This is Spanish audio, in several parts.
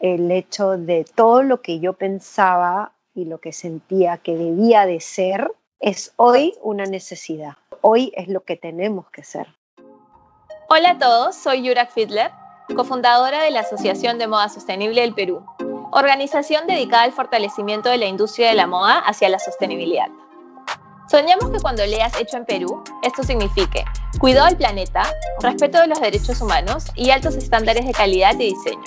el hecho de todo lo que yo pensaba y lo que sentía que debía de ser, es hoy una necesidad. Hoy es lo que tenemos que ser. Hola a todos, soy Yurak Fidler, cofundadora de la Asociación de Moda Sostenible del Perú, organización dedicada al fortalecimiento de la industria de la moda hacia la sostenibilidad. Soñamos que cuando leas Hecho en Perú, esto signifique cuidado del planeta, respeto de los derechos humanos y altos estándares de calidad y diseño.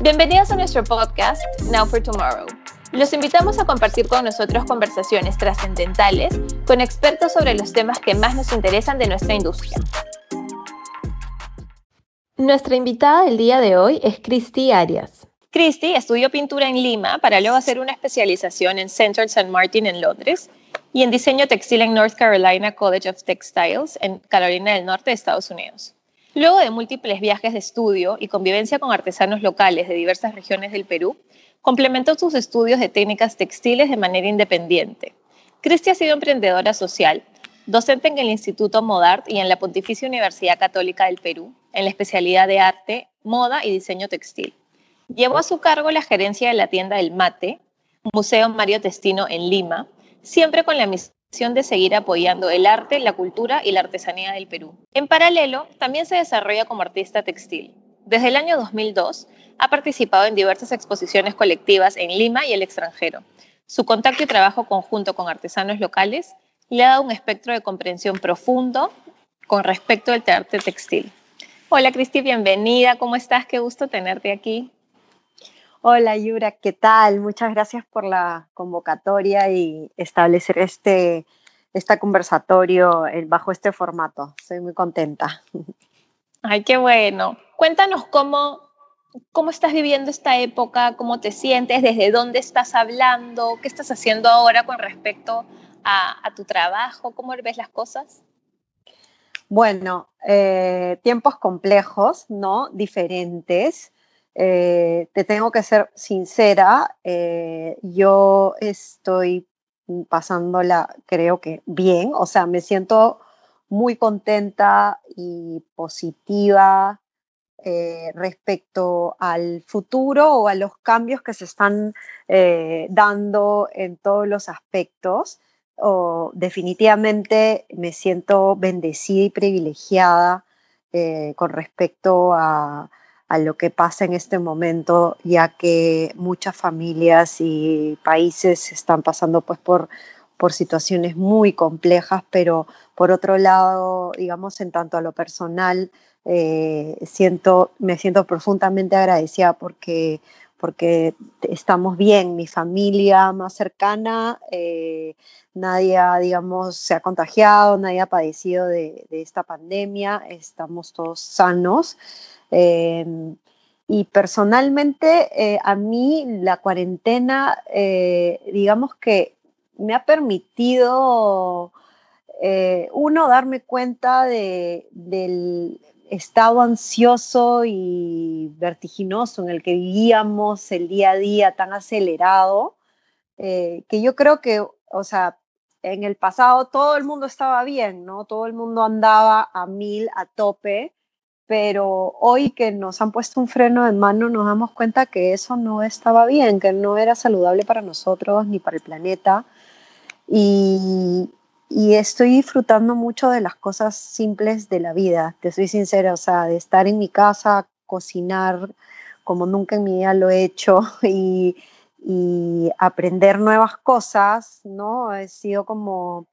Bienvenidos a nuestro podcast Now for Tomorrow. Los invitamos a compartir con nosotros conversaciones trascendentales con expertos sobre los temas que más nos interesan de nuestra industria. Nuestra invitada del día de hoy es Cristi Arias. Cristi estudió pintura en Lima para luego hacer una especialización en Central St. Martin en Londres y en diseño textil en North Carolina College of Textiles en Carolina del Norte Estados Unidos. Luego de múltiples viajes de estudio y convivencia con artesanos locales de diversas regiones del Perú, complementó sus estudios de técnicas textiles de manera independiente. Cristi ha sido emprendedora social, docente en el Instituto Modart y en la Pontificia Universidad Católica del Perú, en la especialidad de arte, moda y diseño textil. Llevó a su cargo la gerencia de la tienda El Mate, Museo Mario Testino en Lima, siempre con la misión de seguir apoyando el arte, la cultura y la artesanía del Perú. En paralelo, también se desarrolla como artista textil. Desde el año 2002, ha participado en diversas exposiciones colectivas en Lima y el extranjero. Su contacto y trabajo conjunto con artesanos locales le ha dado un espectro de comprensión profundo con respecto al arte textil. Hola Cristi, bienvenida. ¿Cómo estás? Qué gusto tenerte aquí. Hola Yura, ¿qué tal? Muchas gracias por la convocatoria y establecer este, este conversatorio bajo este formato. Soy muy contenta. Ay, qué bueno. Cuéntanos cómo, cómo estás viviendo esta época, cómo te sientes, desde dónde estás hablando, qué estás haciendo ahora con respecto a, tu trabajo, cómo ves las cosas. Bueno, eh, tiempos complejos, ¿no? Diferentes. Eh, te tengo que ser sincera, eh, yo estoy pasándola, creo que bien, o sea, me siento muy contenta y positiva eh, respecto al futuro o a los cambios que se están dando en todos los aspectos. O definitivamente me siento bendecida y privilegiada con respecto a, a lo que pasa en este momento, ya que muchas familias y países están pasando pues por, por situaciones muy complejas, pero por otro lado, digamos, en tanto a lo personal, eh, siento, me siento profundamente agradecida porque, porque estamos bien, mi familia más cercana, eh, nadie, digamos, se ha contagiado, nadie ha padecido de, de esta pandemia, estamos todos sanos. Em, y personalmente, eh, a mí la cuarentena, eh, digamos que me ha permitido, uno, darme cuenta del estado ansioso y vertiginoso en el que vivíamos el día a día tan acelerado, que yo creo que, o sea, en el pasado todo el mundo estaba bien, ¿no? Todo el mundo andaba a mil, a tope, pero hoy que nos han puesto un freno en mano nos damos cuenta que eso no estaba bien, que no era saludable para nosotros ni para el planeta. Y, estoy disfrutando mucho de las cosas simples de la vida, te soy sincera, o sea, de estar en mi casa, cocinar como nunca en mi vida lo he hecho y, y aprender nuevas cosas, ¿no? He sido como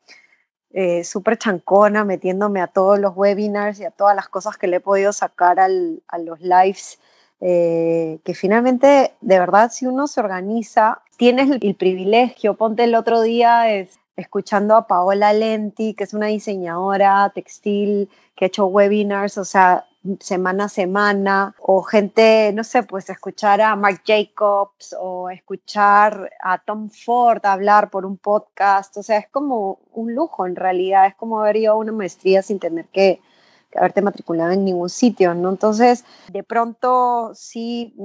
eh, súper chancona, metiéndome a todos los webinars y a todas las cosas que le he podido sacar a los lives, eh, que finalmente, de verdad, si uno se organiza, tienes el, privilegio, ponte el otro día es, escuchando a Paola Lenti, que es una diseñadora textil que ha hecho webinars, o sea, semana a semana, o gente, no sé, pues escuchar a Mark Jacobs o escuchar a Tom Ford hablar por un podcast, o sea, es como un lujo en realidad, es como haber ido a una maestría sin tener que, haberte matriculado en ningún sitio, ¿no? Entonces, de pronto sí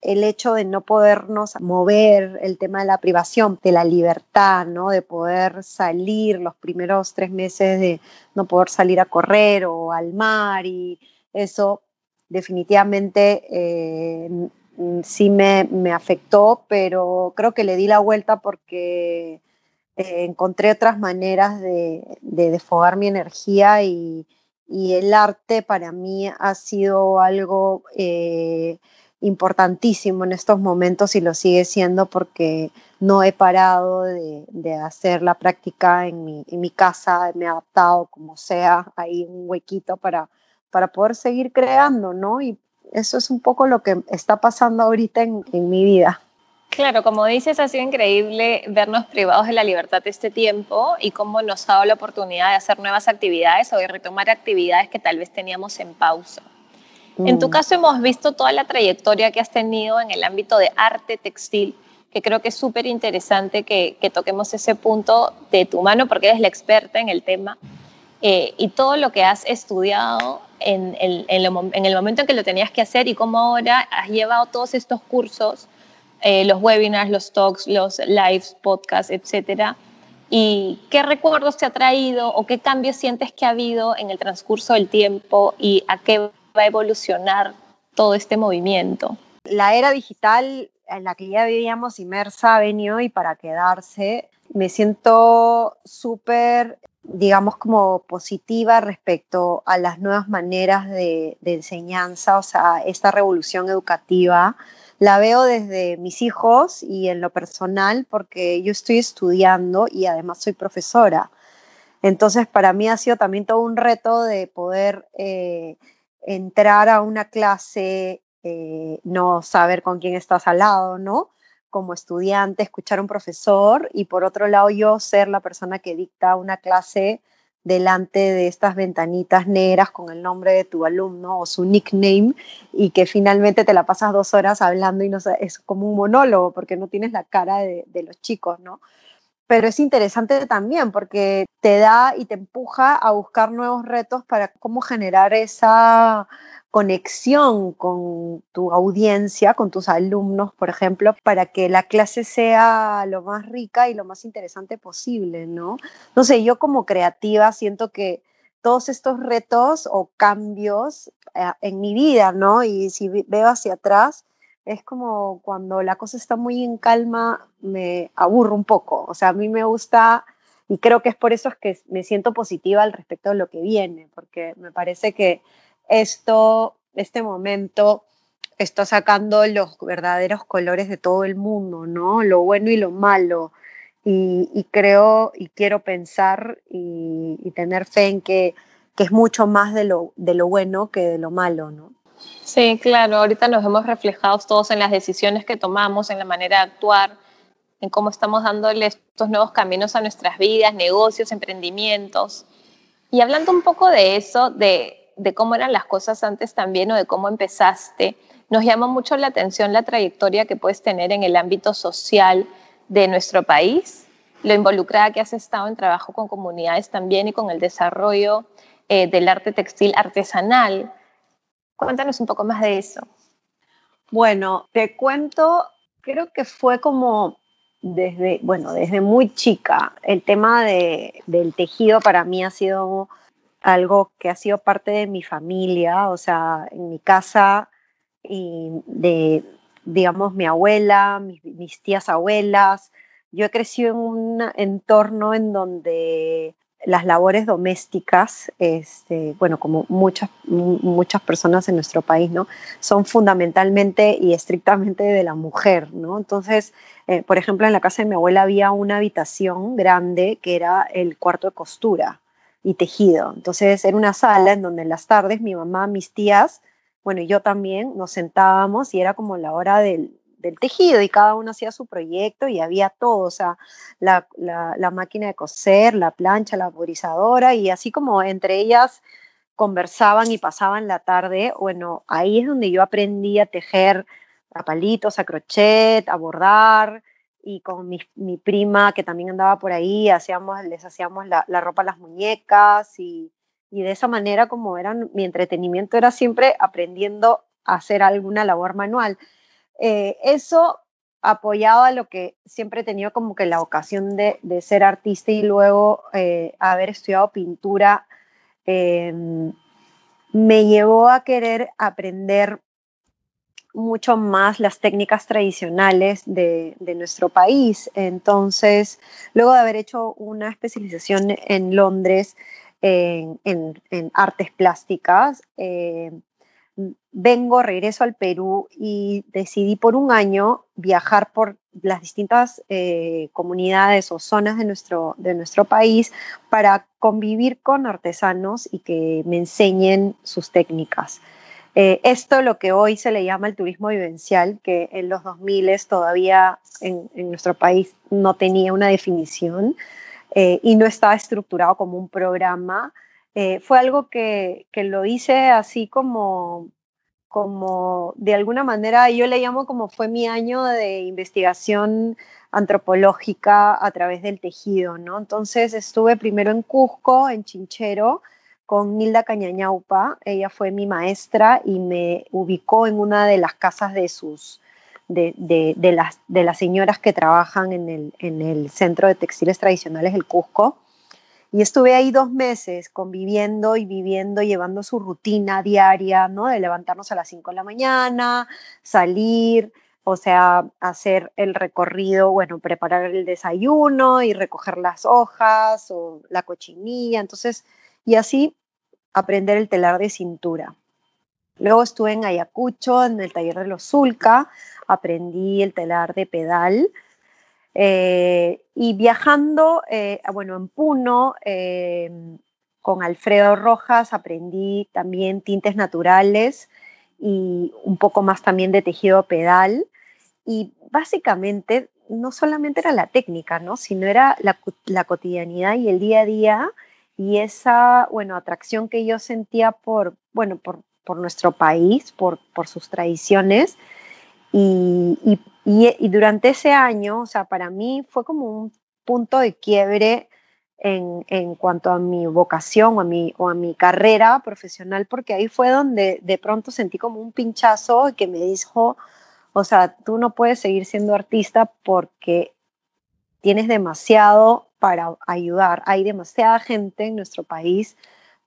el hecho de no podernos mover, el tema de la privación, de la libertad, ¿no? De poder salir los primeros tres meses, de no poder salir a correr o al mar y eso definitivamente eh, sí me, me, afectó, pero creo que le di la vuelta porque eh, encontré otras maneras de, de desfogar mi energía y, y, el arte para mí ha sido algo eh, importantísimo en estos momentos y lo sigue siendo porque no he parado de, de hacer la práctica en mi, en mi, casa, me he adaptado como sea, hay un huequito para, para poder seguir creando, ¿no? Y eso es un poco lo que está pasando ahorita en, en mi vida. Claro, como dices, ha sido increíble vernos privados de la libertad este tiempo y cómo nos ha dado la oportunidad de hacer nuevas actividades o de retomar actividades que tal vez teníamos en pausa. En tu mm. caso hemos visto toda la trayectoria que has tenido en el ámbito de arte textil, que creo que es súper interesante que, toquemos ese punto de tu mano porque eres la experta en el tema eh, y todo lo que has estudiado en, el momento en que lo tenías que hacer y cómo ahora has llevado todos estos cursos, eh, los webinars, los talks, los lives, podcasts, etcétera. ¿Y qué recuerdos te ha traído o qué cambios sientes que ha habido en el transcurso del tiempo y a qué va a evolucionar todo este movimiento. La era digital en la que ya vivíamos inmersa ha venido y para quedarse. Me siento súper, digamos, como positiva respecto a las nuevas maneras de, enseñanza, o sea, esta revolución educativa la veo desde mis hijos y en lo personal porque yo estoy estudiando y además soy profesora. Entonces, para mí ha sido también todo un reto de poder eh, entrar a una clase, eh, no saber con quién estás al lado, ¿no? Como estudiante, escuchar a un profesor y por otro lado yo ser la persona que dicta una clase delante de estas ventanitas negras con el nombre de tu alumno o su nickname y que finalmente te la pasas dos horas hablando y no es como un monólogo porque no tienes la cara de, de los chicos, ¿no? Pero es interesante también porque te da y te empuja a buscar nuevos retos para cómo generar esa conexión con tu audiencia, con tus alumnos, por ejemplo, para que la clase sea lo más rica y lo más interesante posible, ¿no? No sé, yo como creativa siento que todos estos retos o cambios eh, en mi vida, ¿no? Y si veo hacia atrás, es como cuando la cosa está muy en calma, me aburro un poco. O sea, a mí me gusta, y creo que es por eso es que me siento positiva al respecto de lo que viene, porque me parece que esto, este momento, está sacando los verdaderos colores de todo el mundo, ¿no? Lo bueno y lo malo. Y, creo y quiero pensar y, y, tener fe en que, que es mucho más de lo, de lo bueno que de lo malo, ¿no? Sí, claro, ahorita nos hemos reflejado todos en las decisiones que tomamos, en la manera de actuar, en cómo estamos dándole estos nuevos caminos a nuestras vidas, negocios, emprendimientos. Y hablando un poco de eso, de, cómo eran las cosas antes también o de cómo empezaste, nos llama mucho la atención la trayectoria que puedes tener en el ámbito social de nuestro país, lo involucrada que has estado en trabajo con comunidades también y con el desarrollo eh, del arte textil artesanal. Cuéntanos un poco más de eso. Bueno, te cuento, creo que fue como desde, bueno, desde muy chica. El tema de, del tejido para mí ha sido algo que ha sido parte de mi familia, o sea, en mi casa y de, digamos, mi abuela, mis, mis tías abuelas. Yo he crecido en un entorno en donde las labores domésticas, este, bueno, como muchas, muchas personas en nuestro país, ¿no? Son fundamentalmente y estrictamente de la mujer, ¿no? Entonces, eh, por ejemplo, en la casa de mi abuela había una habitación grande que era el cuarto de costura y tejido. Entonces, era una sala en donde en las tardes mi mamá, mis tías, bueno, y yo también nos sentábamos y era como la hora del, del tejido y cada uno hacía su proyecto y había todo, o sea, la, la, máquina de coser, la plancha, la vaporizadora y así como entre ellas conversaban y pasaban la tarde, bueno, ahí es donde yo aprendí a tejer a palitos, a crochet, a bordar y con mi, mi prima que también andaba por ahí, hacíamos, les hacíamos la, la ropa a las muñecas y, y de esa manera como eran, mi entretenimiento era siempre aprendiendo a hacer alguna labor manual. Eh, eso apoyado a lo que siempre he tenido como que la ocasión de, ser artista y luego eh, haber estudiado pintura, em, me llevó a querer aprender mucho más las técnicas tradicionales de, nuestro país. Entonces, luego de haber hecho una especialización en Londres en, artes plásticas, eh, vengo, regreso al Perú y decidí por un año viajar por las distintas eh, comunidades o zonas de nuestro, de nuestro país para convivir con artesanos y que me enseñen sus técnicas. Eh, esto lo que hoy se le llama el turismo vivencial, que en los 2000 todavía en, nuestro país no tenía una definición eh, y no estaba estructurado como un programa, fue algo que, que, lo hice así como como de alguna manera yo le llamo como fue mi año de investigación antropológica a través del tejido, ¿no? Entonces estuve primero en Cusco, en Chinchero, con Nilda Cañañaupa, ella fue mi maestra y me ubicó en una de las casas de sus, de, de, las, de las señoras que trabajan en el, en el Centro de Textiles Tradicionales del Cusco. Y estuve ahí dos meses conviviendo y viviendo, llevando su rutina diaria, ¿no? De levantarnos a las 5 de la mañana, salir, o sea, hacer el recorrido, bueno, preparar el desayuno y recoger las hojas o la cochinilla, entonces, y así aprender el telar de cintura. Luego estuve en Ayacucho, en el taller de los Zulca, aprendí el telar de pedal, eh, y viajando, eh, bueno, en Puno, eh, con Alfredo Rojas aprendí también tintes naturales y un poco más también de tejido pedal. Y básicamente no solamente era la técnica, ¿no? sino era la, cotidianidad y el día a día y esa, bueno, atracción que yo sentía por, bueno, por, nuestro país, por, por sus tradiciones y, durante ese año, o sea, para mí fue como un punto de quiebre en, cuanto a mi vocación o a mi, o a mi carrera profesional, porque ahí fue donde de pronto sentí como un pinchazo que me dijo, o sea, tú no puedes seguir siendo artista porque tienes demasiado para ayudar. Hay demasiada gente en nuestro país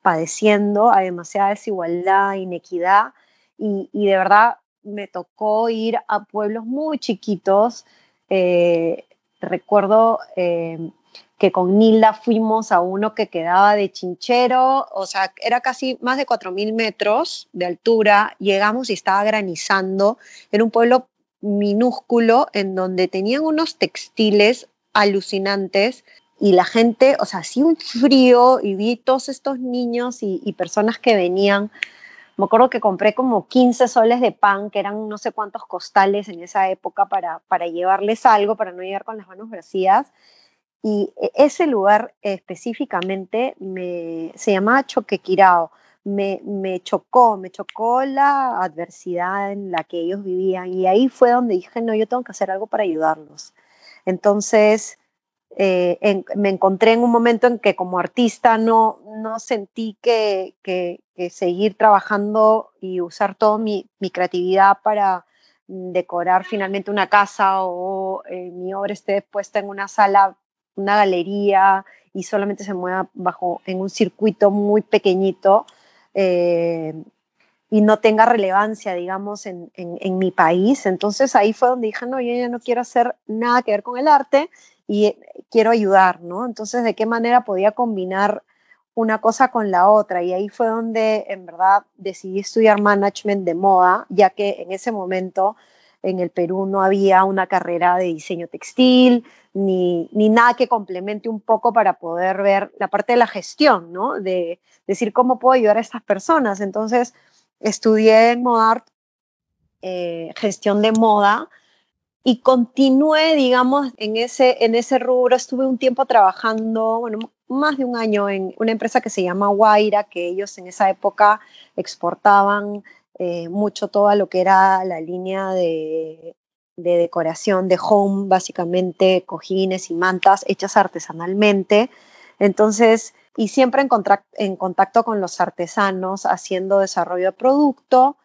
padeciendo, hay demasiada desigualdad, inequidad, y, y de verdad me tocó ir a pueblos muy chiquitos. Eh, recuerdo eh, que con Nilda fuimos a uno que quedaba de Chinchero, o sea, era casi más de 4.000 metros de altura. Llegamos y estaba granizando. Era un pueblo minúsculo en donde tenían unos textiles alucinantes y la gente, o sea, hacía un frío y vi todos estos niños y personas que venían me acuerdo que compré como 15 soles de pan, que eran no sé cuántos costales en esa época para, para llevarles algo, para no llegar con las manos vacías. Y e, ese lugar específicamente me, se llamaba Choquequirao. Me, me chocó, me chocó la adversidad en la que ellos vivían y ahí fue donde dije, no, yo tengo que hacer algo para ayudarlos. Entonces, eh, me encontré en un momento en que como artista no, no sentí que, que, seguir trabajando y usar toda mi, creatividad para decorar finalmente una casa o eh, mi obra esté puesta en una sala, una galería y solamente se mueva bajo en un circuito muy pequeñito eh, y no tenga relevancia, digamos, en, en, en, mi país. Entonces ahí fue donde dije, no, yo ya no quiero hacer nada que ver con el arte y eh, quiero ayudar, ¿no? Entonces, ¿de qué manera podía combinar una cosa con la otra? Y ahí fue donde en verdad decidí estudiar management de moda, ya que en ese momento en el Perú no había una carrera de diseño textil, ni, ni, nada que complemente un poco para poder ver la parte de la gestión, ¿no? De decir cómo puedo ayudar a estas personas. Entonces, estudié en Modart eh, gestión de moda y continué, digamos, en ese, en ese rubro. Estuve un tiempo trabajando, bueno, más de un año en una empresa que se llama Guaira, que ellos en esa época exportaban eh, mucho todo lo que era la línea de, de decoración de home, básicamente cojines y mantas hechas artesanalmente. Entonces, y siempre en, en contacto con los artesanos, haciendo desarrollo de producto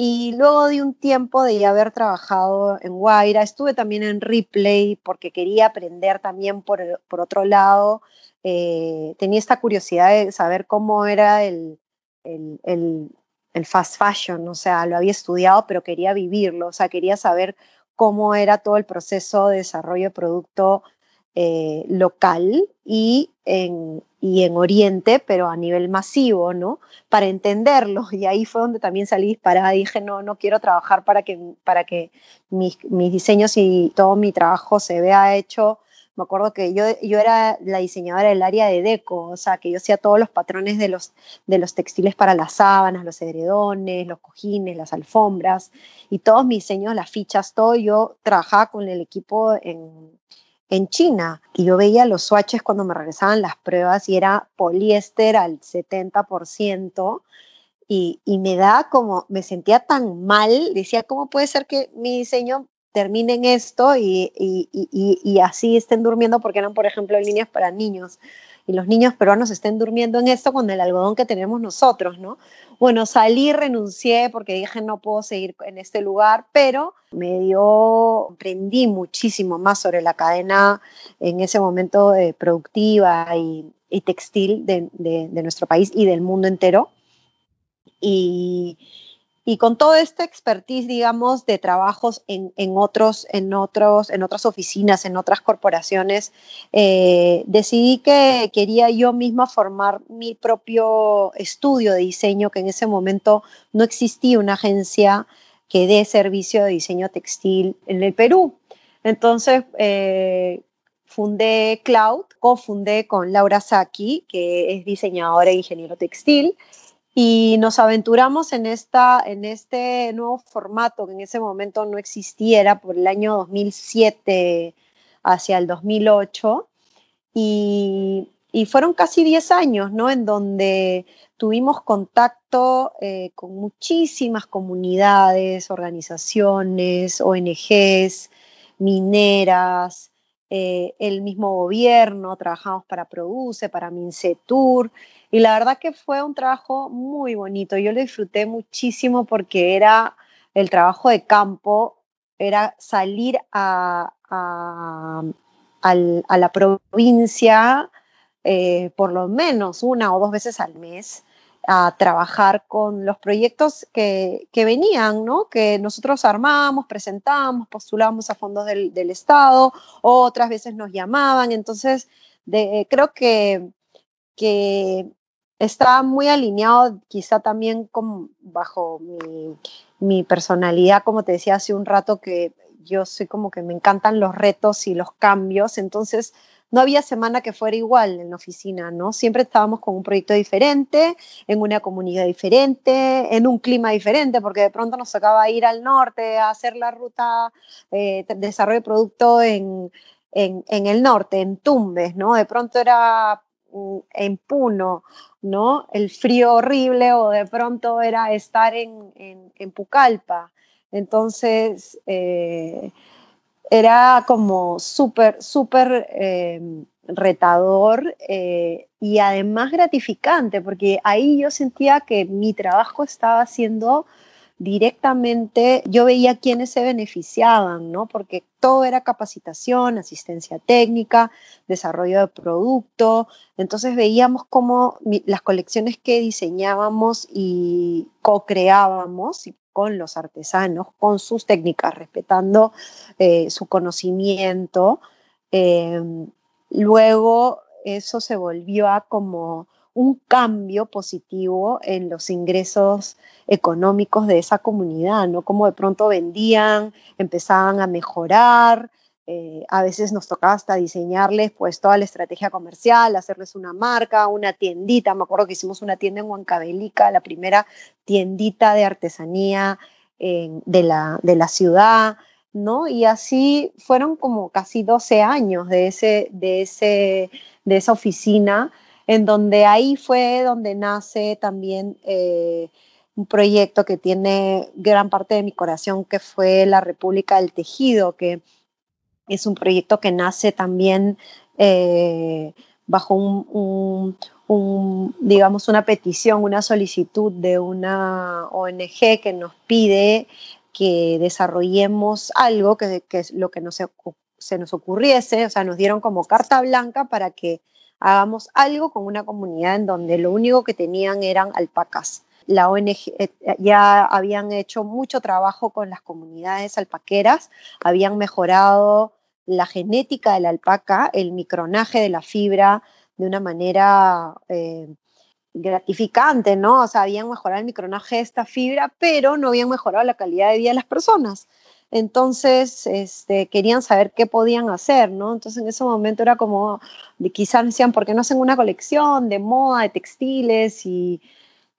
y luego de un tiempo de haber trabajado en Guaira, estuve también en Ripley porque quería aprender también por, por otro lado. Eh, tenía esta curiosidad de saber cómo era el, el, el fast fashion, o sea, lo había estudiado, pero quería vivirlo, o sea, quería saber cómo era todo el proceso de desarrollo de producto eh, local y en, y en Oriente, pero a nivel masivo, ¿no? Para entenderlo. Y ahí fue donde también salí disparada. Dije, no, no quiero trabajar para que, para que mis, mis diseños y todo mi trabajo se vea hecho me acuerdo que yo, yo era la diseñadora del área de deco, o sea, que yo hacía todos los patrones de los, de los textiles para las sábanas, los edredones, los cojines, las alfombras, y todos mis diseños, las fichas, todo, yo trabajaba con el equipo en, en China y yo veía los swatches cuando me regresaban las pruebas y era poliéster al 70%. Y, y me da como, me sentía tan mal, decía, ¿cómo puede ser que mi diseño terminen esto y, y, así estén durmiendo porque eran, por ejemplo, líneas para niños. Y los niños peruanos estén durmiendo en esto con el algodón que tenemos nosotros, ¿no? Bueno, salí, renuncié porque dije no puedo seguir en este lugar, pero me dio, aprendí muchísimo más sobre la cadena en ese momento eh, productiva y, textil de, de nuestro país y del mundo entero. Y, y con toda esta expertise, digamos, de trabajos en, otros, en, otros, en otras oficinas, en otras corporaciones, eh, decidí que quería yo misma formar mi propio estudio de diseño, que en ese momento no existía una agencia que dé servicio de diseño textil en el Perú. Entonces, eh, fundé Cloud, cofundé con Laura Saki, que es diseñadora e ingeniero textil, y nos aventuramos en, esta, en este nuevo formato que en ese momento no existiera por el año 2007 hacia el 2008. Y, y fueron casi 10 años, ¿no? En donde tuvimos contacto eh, con muchísimas comunidades, organizaciones, ONGs, mineras, eh, el mismo gobierno, trabajamos para Produce, para Mincetur, y la verdad que fue un trabajo muy bonito. Yo lo disfruté muchísimo porque era el trabajo de campo, era salir a, a, la provincia eh, por lo menos una o dos veces al mes a trabajar con los proyectos que, que venían, ¿no? que nosotros armábamos, presentábamos, postulábamos a fondos del, del Estado, otras veces nos llamaban, entonces de, creo que, que está muy alineado quizá también con, bajo mi, mi, personalidad, como te decía hace un rato, que yo soy como que me encantan los retos y los cambios, entonces no había semana que fuera igual en la oficina, ¿no? Siempre estábamos con un proyecto diferente, en una comunidad diferente, en un clima diferente, porque de pronto nos tocaba ir al norte a hacer la ruta eh, de desarrollo de producto en, en, el norte, en Tumbes, ¿no? De pronto era mm, en Puno, ¿no? El frío horrible o de pronto era estar en, en, en Pucallpa. Entonces, eh, era como súper, súper em, retador eh, y además gratificante, porque ahí yo sentía que mi trabajo estaba siendo directamente, yo veía quiénes se beneficiaban, ¿no? Porque todo era capacitación, asistencia técnica, desarrollo de producto, entonces veíamos cómo las colecciones que diseñábamos y co-creábamos con los artesanos, con sus técnicas, respetando eh, su conocimiento. Em, luego eso se volvió a como un cambio positivo en los ingresos económicos de esa comunidad, ¿no? Como de pronto vendían, empezaban a mejorar, eh, a veces nos tocaba hasta diseñarles pues toda la estrategia comercial, hacerles una marca, una tiendita. Me acuerdo que hicimos una tienda en Huancavelica, la primera tiendita de artesanía de, la, de la ciudad, ¿no? Y así fueron como casi 12 años de, ese, de, ese, de esa oficina, en donde ahí fue donde nace también eh, un proyecto que tiene gran parte de mi corazón, que fue la República del Tejido, que es un proyecto que nace también eh, bajo un, digamos, una petición, una solicitud de una ONG que nos pide que desarrollemos algo que, es lo que no se, se nos ocurriese, o sea, nos dieron como carta blanca para que hagamos algo con una comunidad en donde lo único que tenían eran alpacas la ONG eh, ya habían hecho mucho trabajo con las comunidades alpaqueras, habían mejorado la genética de la alpaca, el micronaje de la fibra de una manera eh, gratificante, ¿no? O sea, habían mejorado el micronaje de esta fibra, pero no habían mejorado la calidad de vida de las personas. Entonces, este, querían saber qué podían hacer, ¿no? Entonces, en ese momento era como, quizás decían, ¿por qué no hacen una colección de moda, de textiles? Y,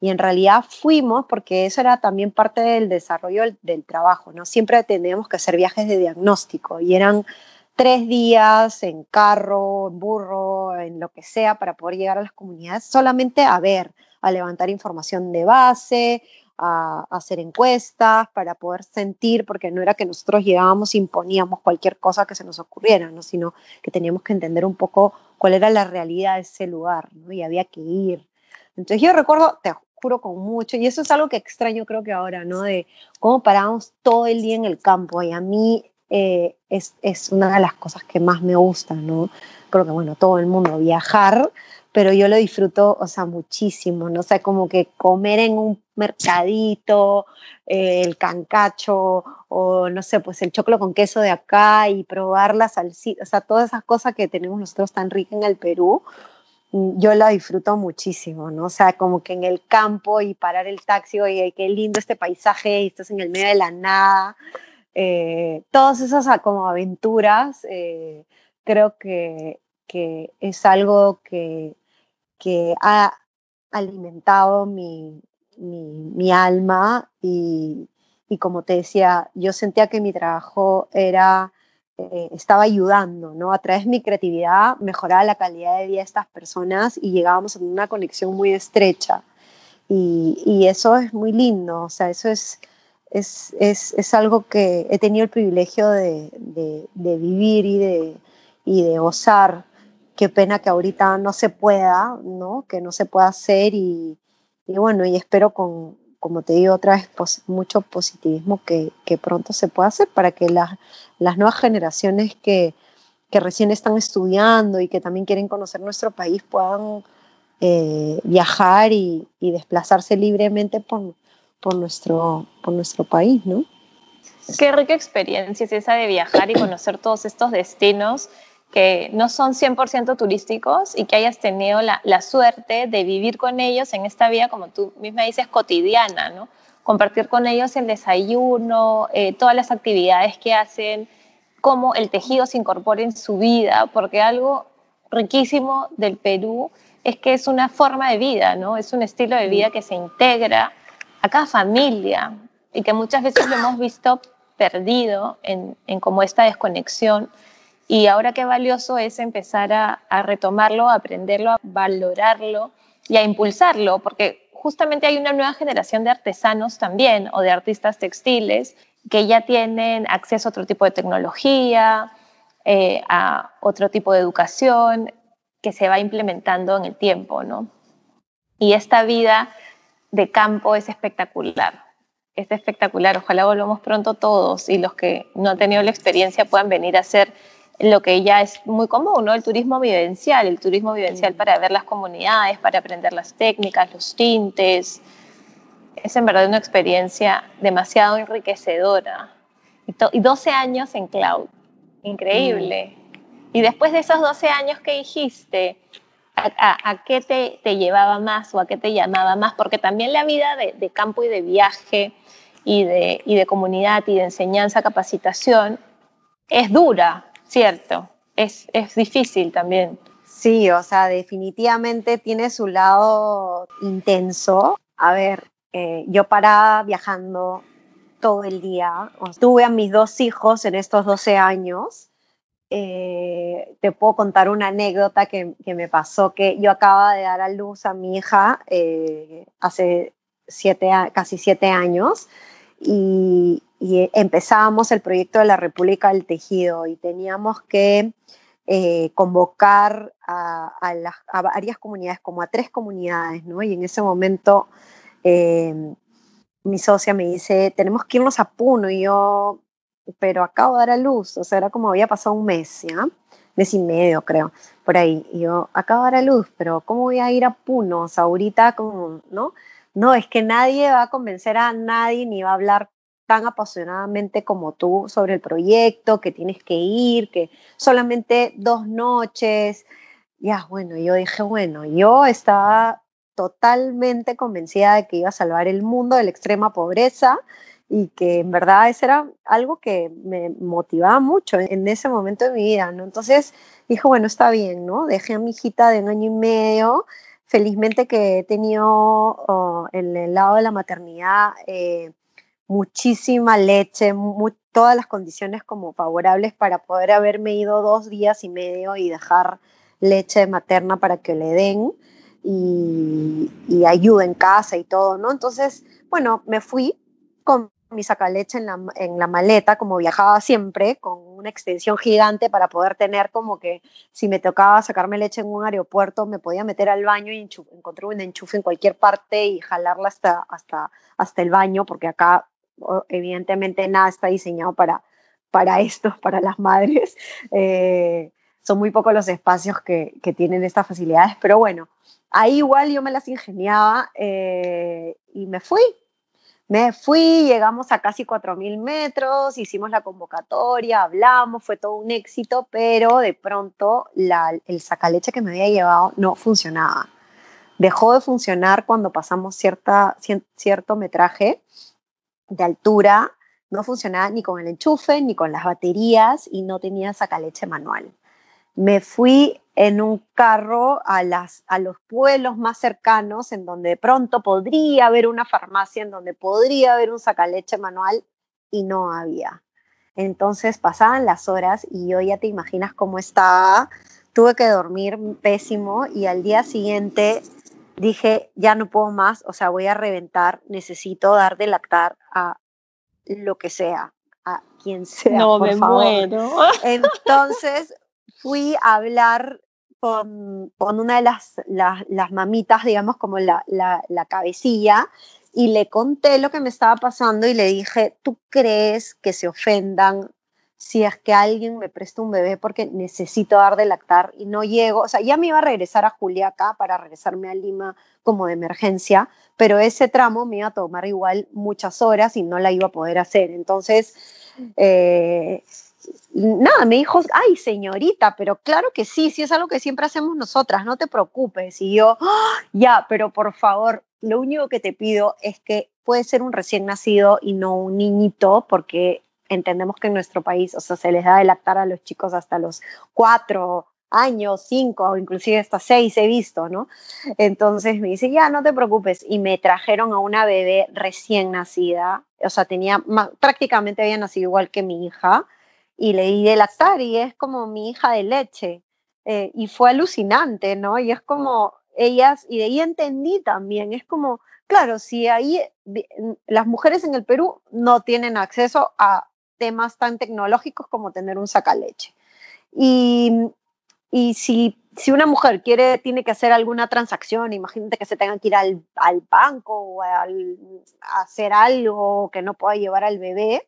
y en realidad fuimos porque eso era también parte del desarrollo del, trabajo, ¿no? Siempre teníamos que hacer viajes de diagnóstico y eran tres días en carro, en burro, en lo que sea, para poder llegar a las comunidades, solamente a ver, a levantar información de base, a, hacer encuestas, para poder sentir, porque no era que nosotros llegábamos imponíamos cualquier cosa que se nos ocurriera, ¿no? sino que teníamos que entender un poco cuál era la realidad de ese lugar, ¿no? y había que ir. Entonces yo recuerdo, te juro con mucho, y eso es algo que extraño creo que ahora, ¿no? De cómo parábamos todo el día en el campo, y a mí eh, es, es, una de las cosas que más me gusta, ¿no? Creo que, bueno, todo el mundo viajar, pero yo lo disfruto, o sea, muchísimo, ¿no? O sea, como que comer en un mercadito, el cancacho, o no sé, pues el choclo con queso de acá y probar la salsita, o sea, todas esas cosas que tenemos nosotros tan ricas en el Perú, mm, yo la disfruto muchísimo, ¿no? O sea, como que en el campo y parar el taxi, oye, qué lindo este paisaje, y estás en el medio de la nada, eh, todas esas ah, como aventuras, eh, creo que, que, es algo que, que ha alimentado mi, mi, alma y, y, como te decía, yo sentía que mi trabajo era, eh, estaba ayudando, ¿no? A través de mi creatividad mejoraba la calidad de vida de estas personas y llegábamos a una conexión muy estrecha. Y, y eso es muy lindo, o sea, eso es, es, es, es, algo que he tenido el privilegio de, de, vivir y de, y de gozar. Qué pena que ahorita no se pueda, ¿no? Que no se pueda hacer y, y bueno, y espero con, como te digo otra vez, mucho positivismo que, que, pronto se pueda hacer para que las, las nuevas generaciones que, que, recién están estudiando y que también quieren conocer nuestro país puedan eh, viajar y, y, desplazarse libremente por, por nuestro, por nuestro país, ¿no? Qué rica experiencia es esa de viajar y conocer todos estos destinos que no son 100% turísticos y que hayas tenido la, la, suerte de vivir con ellos en esta vida, como tú misma dices, cotidiana, ¿no? Compartir con ellos el desayuno, eh, todas las actividades que hacen, cómo el tejido se incorpora en su vida, porque algo riquísimo del Perú es que es una forma de vida, ¿no? Es un estilo de vida que se integra a cada familia y que muchas veces lo hemos visto perdido en, en como esta desconexión. Y ahora qué valioso es empezar a, a, retomarlo, a aprenderlo, a valorarlo y a impulsarlo, porque justamente hay una nueva generación de artesanos también o de artistas textiles que ya tienen acceso a otro tipo de tecnología, eh, a otro tipo de educación que se va implementando en el tiempo, ¿no? Y esta vida de campo es espectacular. Es espectacular. Ojalá volvamos pronto todos y los que no han tenido la experiencia puedan venir a hacer lo que ya es muy común, ¿no? El turismo vivencial, el turismo vivencial para ver las comunidades, para aprender las técnicas, los tintes. Es en verdad una experiencia demasiado enriquecedora. Y, 12 años en cloud. Increíble. Mm. Y después de esos 12 años que dijiste, a, qué te, te, llevaba más o a qué te llamaba más, porque también la vida de, campo y de viaje y de, y de, comunidad y de enseñanza, capacitación, es dura, ¿cierto? Es, es difícil también. Sí, o sea, definitivamente tiene su lado intenso. A ver, eh, yo paraba viajando todo el día. Tuve a mis dos hijos en estos 12 años eh, te puedo contar una anécdota que, me pasó, que yo acaba de dar a luz a mi hija eh, hace siete, casi siete años y, empezábamos el proyecto de la República del Tejido y teníamos que eh, convocar a, varias comunidades, como a tres comunidades, ¿no? Y en ese momento mi socia me dice, tenemos que irnos a Puno y yo pero acabo de dar a luz, o sea, era como había pasado un mes, ¿ya? Mes y medio, creo, por ahí. Y yo, acabo de dar a luz, pero ¿cómo voy a ir a Puno? O sea, ahorita como, ¿no? no, es que nadie va a convencer a nadie ni va a hablar tan apasionadamente como tú sobre el proyecto, que tienes que ir, que solamente dos noches. Ya, bueno, yo dije, bueno, yo estaba totalmente convencida de que iba a salvar el mundo de la extrema pobreza y que en verdad eso era algo que me motivaba mucho en ese momento de mi vida, ¿no? Entonces dije, bueno, está bien, ¿no? Dejé a mi hijita de un año y medio, felizmente que he tenido oh, en el lado de la maternidad eh, muchísima leche, todas las condiciones como favorables para poder haberme ido dos días y medio y dejar leche materna para que le den y, y ayuda en casa y todo, ¿no? Entonces, bueno, me fui con mi sacaleche en la, en la maleta, como viajaba siempre, con una extensión gigante para poder tener como que si me tocaba sacarme leche en un aeropuerto, me podía meter al baño y encontré un enchufe en cualquier parte y jalarla hasta, hasta, hasta el baño, porque acá evidentemente nada está diseñado para, para esto, para las madres. Eh, son muy pocos los espacios que, que, tienen estas facilidades, pero bueno, ahí igual yo me las ingeniaba eh, y me fui. Me fui, llegamos a casi 4.000 metros, hicimos la convocatoria, hablamos, fue todo un éxito, pero de pronto la, el sacaleche que me había llevado no funcionaba. Dejó de funcionar cuando pasamos cierta, cierto metraje de altura, no funcionaba ni con el enchufe ni con las baterías y no tenía sacaleche manual. Me fui en un carro a, las, a los pueblos más cercanos en donde de pronto podría haber una farmacia, en donde podría haber un sacaleche manual y no había. Entonces pasaban las horas y yo ya te imaginas cómo estaba. Tuve que dormir pésimo y al día siguiente dije, ya no puedo más, o sea, voy a reventar, necesito dar de lactar a lo que sea, a quien sea. No, me muero. Entonces fui a hablar con, con una de las, las, mamitas, digamos, como la, la, la cabecilla, y le conté lo que me estaba pasando y le dije, ¿tú crees que se ofendan si es que alguien me presta un bebé porque necesito dar de lactar y no llego, o sea, ya me iba a regresar a Julia acá para regresarme a Lima como de emergencia, pero ese tramo me iba a tomar igual muchas horas y no la iba a poder hacer. Entonces, eh, nada, me dijo, ay, señorita, pero claro que sí, sí es algo que siempre hacemos nosotras, no te preocupes. Y yo, ¡Ah! ya, pero por favor, lo único que te pido es que puede ser un recién nacido y no un niñito, porque entendemos que en nuestro país, o sea, se les da de lactar a los chicos hasta los cuatro años, cinco, o inclusive hasta seis he visto, ¿no? Entonces me dice, ya, no te preocupes. Y me trajeron a una bebé recién nacida, o sea, tenía, prácticamente había nacido igual que mi hija, y le di de lactar y es como mi hija de leche. Eh, y fue alucinante, ¿no? Y es como ellas, y de ahí entendí también, es como, claro, si ahí las mujeres en el Perú no tienen acceso a temas tan tecnológicos como tener un sacaleche. Y, y si, si una mujer quiere, tiene que hacer alguna transacción, imagínate que se tengan que ir al, al banco o al, a hacer algo que no pueda llevar al bebé,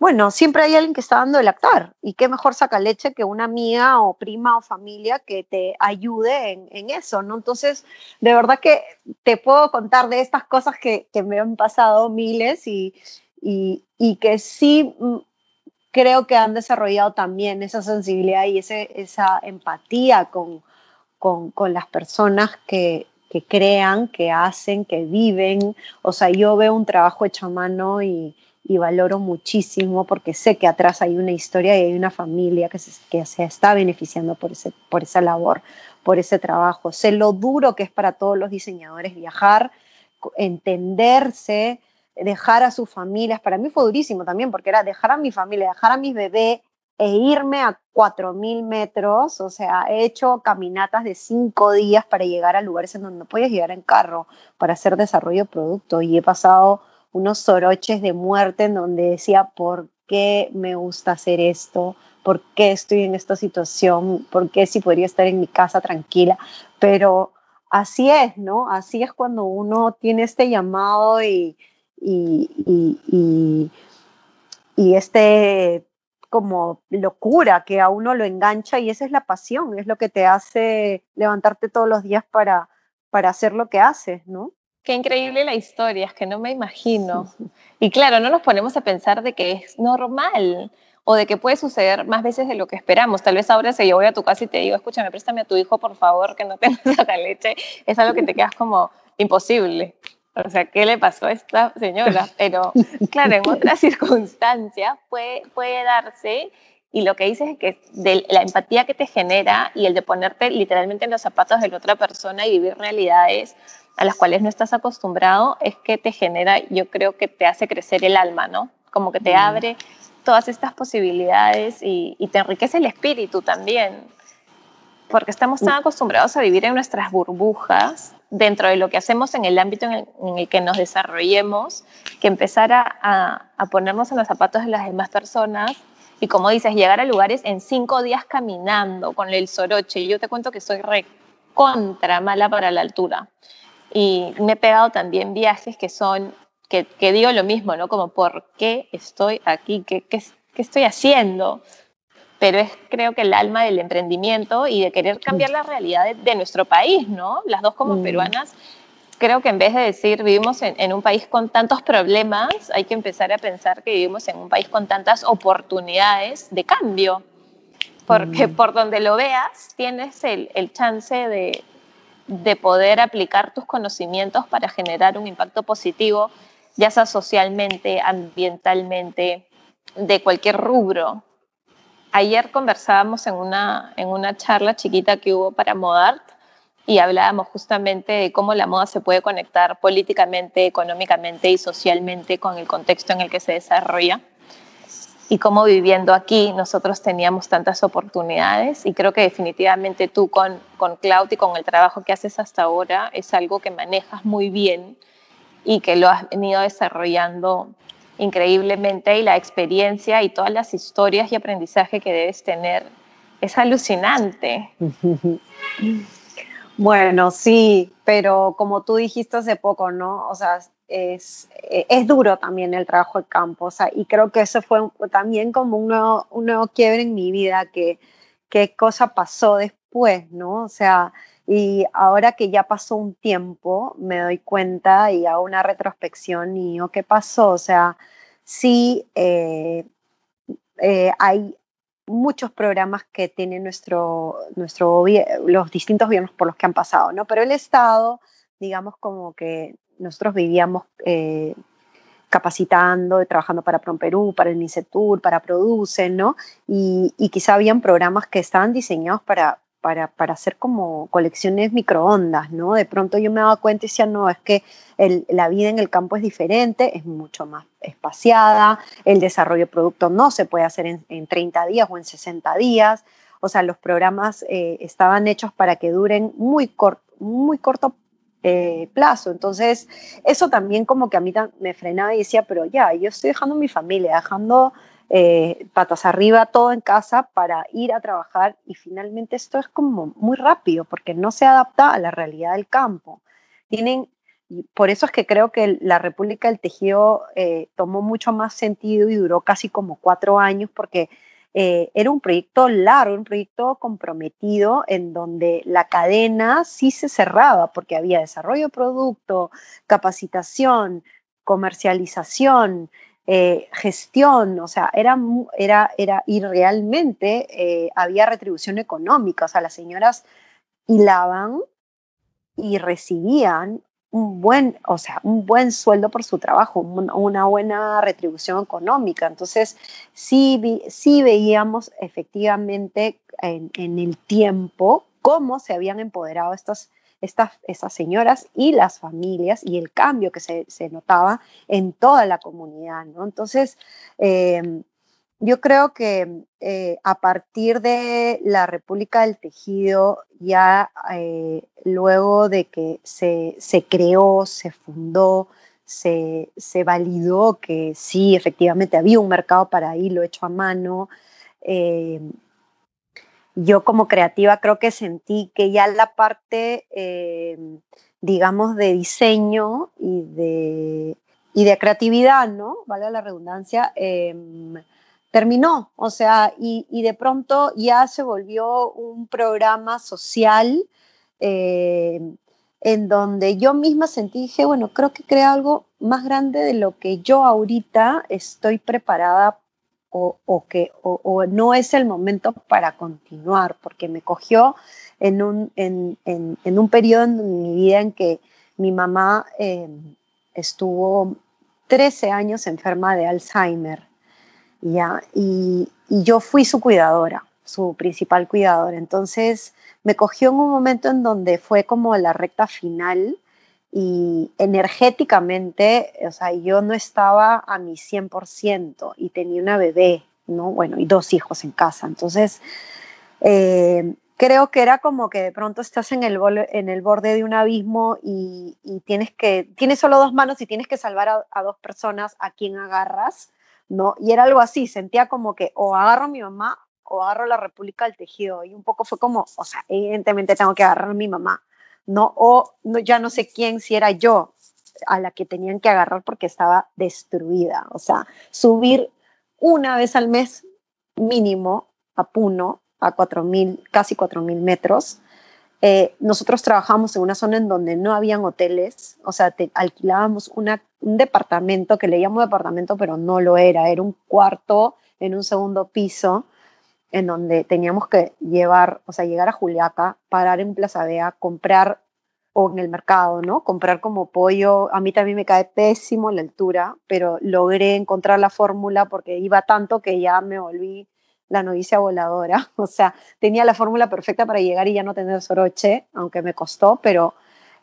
bueno, siempre hay alguien que está dando el lactar. Y qué mejor leche que una amiga o prima o familia que te ayude en, en, eso, ¿no? Entonces, de verdad que te puedo contar de estas cosas que, que me han pasado miles y, y, y que sí mm, creo que han desarrollado también esa sensibilidad y ese, esa empatía con, con, con las personas que, que, crean, que hacen, que viven. O sea, yo veo un trabajo hecho a mano y, y valoro muchísimo porque sé que atrás hay una historia y hay una familia que se, que se está beneficiando por, ese, por esa labor, por ese trabajo. Sé lo duro que es para todos los diseñadores viajar, entenderse, dejar a sus familias, para mí fue durísimo también, porque era dejar a mi familia, dejar a mis bebés e irme a 4.000 metros, o sea, he hecho caminatas de cinco días para llegar a lugares en donde no llegar en carro para hacer desarrollo de producto y he pasado unos soroches de muerte en donde decía, ¿por qué me gusta hacer esto? ¿Por qué estoy en esta situación? ¿Por qué si podría estar en mi casa tranquila? Pero así es, ¿no? Así es cuando uno tiene este llamado y, y, y, este como locura que a uno lo engancha y esa es la pasión, es lo que te hace levantarte todos los días para, para hacer lo que haces, ¿no? Qué increíble la historia, es que no me imagino. Y claro, no nos ponemos a pensar de que es normal o de que puede suceder más veces de lo que esperamos. Tal vez ahora si yo voy a tu casa y te digo, escúchame, préstame a tu hijo, por favor, que no tenga saca leche, es algo que te quedas como imposible. O sea, ¿qué le pasó a esta señora? Pero claro, en otras circunstancias puede, puede darse y lo que dices es que de la empatía que te genera y el de ponerte literalmente en los zapatos de la otra persona y vivir realidades a las cuales no estás acostumbrado, es que te genera, yo creo que te hace crecer el alma, ¿no? Como que te abre todas estas posibilidades y, te enriquece el espíritu también, porque estamos tan acostumbrados a vivir en nuestras burbujas dentro de lo que hacemos en el ámbito en el, que nos desarrollemos, que empezar a, a, ponernos en los zapatos de las demás personas y como dices, llegar a lugares en cinco días caminando con el soroche. Yo te cuento que soy re contra mala para la altura. Y me he pegado también viajes que son, que, que digo lo mismo, ¿no? Como, ¿por qué estoy aquí? ¿Qué, qué, qué estoy haciendo? Pero es creo que el alma del emprendimiento y de querer cambiar la realidad de, nuestro país, ¿no? Las dos como mm. peruanas, creo que en vez de decir vivimos en, en, un país con tantos problemas, hay que empezar a pensar que vivimos en un país con tantas oportunidades de cambio, porque mm. por donde lo veas tienes el, el chance de, de poder aplicar tus conocimientos para generar un impacto positivo, ya sea socialmente, ambientalmente, de cualquier rubro ayer conversábamos en una, en una charla chiquita que hubo para Modart y hablábamos justamente de cómo la moda se puede conectar políticamente, económicamente y socialmente con el contexto en el que se desarrolla. Y cómo viviendo aquí nosotros teníamos tantas oportunidades. Y creo que definitivamente tú con, con Cloud y con el trabajo que haces hasta ahora es algo que manejas muy bien y que lo has venido desarrollando increíblemente y la experiencia y todas las historias y aprendizaje que debes tener es alucinante. Bueno, sí, pero como tú dijiste hace poco, ¿no? O sea, es, es duro también el trabajo de campo, o sea, y creo que eso fue también como un nuevo, un nuevo quiebre en mi vida, que qué cosa pasó después, ¿no? O sea, y ahora que ya pasó un tiempo, me doy cuenta y hago una retrospección y ¿qué pasó? O sea, sí eh, eh, hay muchos programas que tienen nuestro, nuestro los distintos gobiernos por los que han pasado, ¿no? Pero el Estado, digamos como que nosotros vivíamos eh, capacitando, trabajando para Perú, para el MINCETUR, para Produce, ¿no? Y, y quizá habían programas que estaban diseñados para, para, para, hacer como colecciones microondas, ¿no? De pronto yo me daba cuenta y decía, no, es que la vida en el campo es diferente, es mucho más espaciada, el desarrollo de producto no se puede hacer en, 30 días o en 60 días, o sea, los programas eh, estaban hechos para que duren muy, muy corto eh, plazo. Entonces, eso también como que a mí me frenaba y decía, pero ya, yo estoy dejando mi familia, dejando eh, patas arriba, todo en casa para ir a trabajar y finalmente esto es como muy rápido porque no se adapta a la realidad del campo. Tienen, por eso es que creo que la República del Tejido eh, tomó mucho más sentido y duró casi como cuatro años porque eh, era un proyecto largo, un proyecto comprometido en donde la cadena sí se cerraba porque había desarrollo de producto, capacitación, comercialización, eh, gestión, o sea, era, era, era y realmente eh, había retribución económica, o sea, las señoras hilaban y recibían un buen, o sea, un buen sueldo por su trabajo, una buena retribución económica. Entonces, sí, sí veíamos efectivamente en, en el tiempo cómo se habían empoderado estas estas, esas señoras y las familias y el cambio que se, notaba en toda la comunidad. ¿no? Entonces, em, yo creo que eh, a partir de la República del Tejido, ya eh, luego de que se, creó, se fundó, se, se, validó que sí, efectivamente había un mercado para hilo hecho a mano, em, yo como creativa creo que sentí que ya la parte, eh, digamos, de diseño y de, y de creatividad, ¿no? Vale la redundancia, em, terminó, o sea, y, de pronto ya se volvió un programa social em, en donde yo misma sentí, dije, bueno, creo que crea algo más grande de lo que yo ahorita estoy preparada o, que o, no es el momento para continuar, porque me cogió en un, en, en, un periodo en mi vida en que mi mamá em, estuvo 13 años enferma de Alzheimer, ¿ya? Y, y yo fui su cuidadora, su principal cuidadora. Entonces me cogió en un momento en donde fue como la recta final y energéticamente, o sea, yo no estaba a mi 100% y tenía una bebé, ¿no? Bueno, y dos hijos en casa. Entonces, eh, creo que era como que de pronto estás en el, borde de un abismo y, tienes que, tienes solo dos manos y tienes que salvar a, a, dos personas a quien agarras, ¿no? Y era algo así, sentía como que o agarro a mi mamá o agarro la República del Tejido. Y un poco fue como, o sea, evidentemente tengo que agarrar a mi mamá, ¿no? O ya no sé quién, si era yo a la que tenían que agarrar porque estaba destruida. O sea, subir una vez al mes mínimo a Puno, a 4.000, casi 4.000 metros. Eh, nosotros trabajamos en una zona en donde no habían hoteles, o sea, alquilábamos una, un departamento que le llamo departamento, pero no lo era, era un cuarto en un segundo piso en donde teníamos que llevar, o sea, llegar a Juliaca, parar en Plaza Vea, comprar, o en el mercado, ¿no? Comprar como pollo, a mí también me cae pésimo la altura, pero logré encontrar la fórmula porque iba tanto que ya me volví la novicia voladora, o sea, tenía la fórmula perfecta para llegar y ya no tener soroche, aunque me costó, pero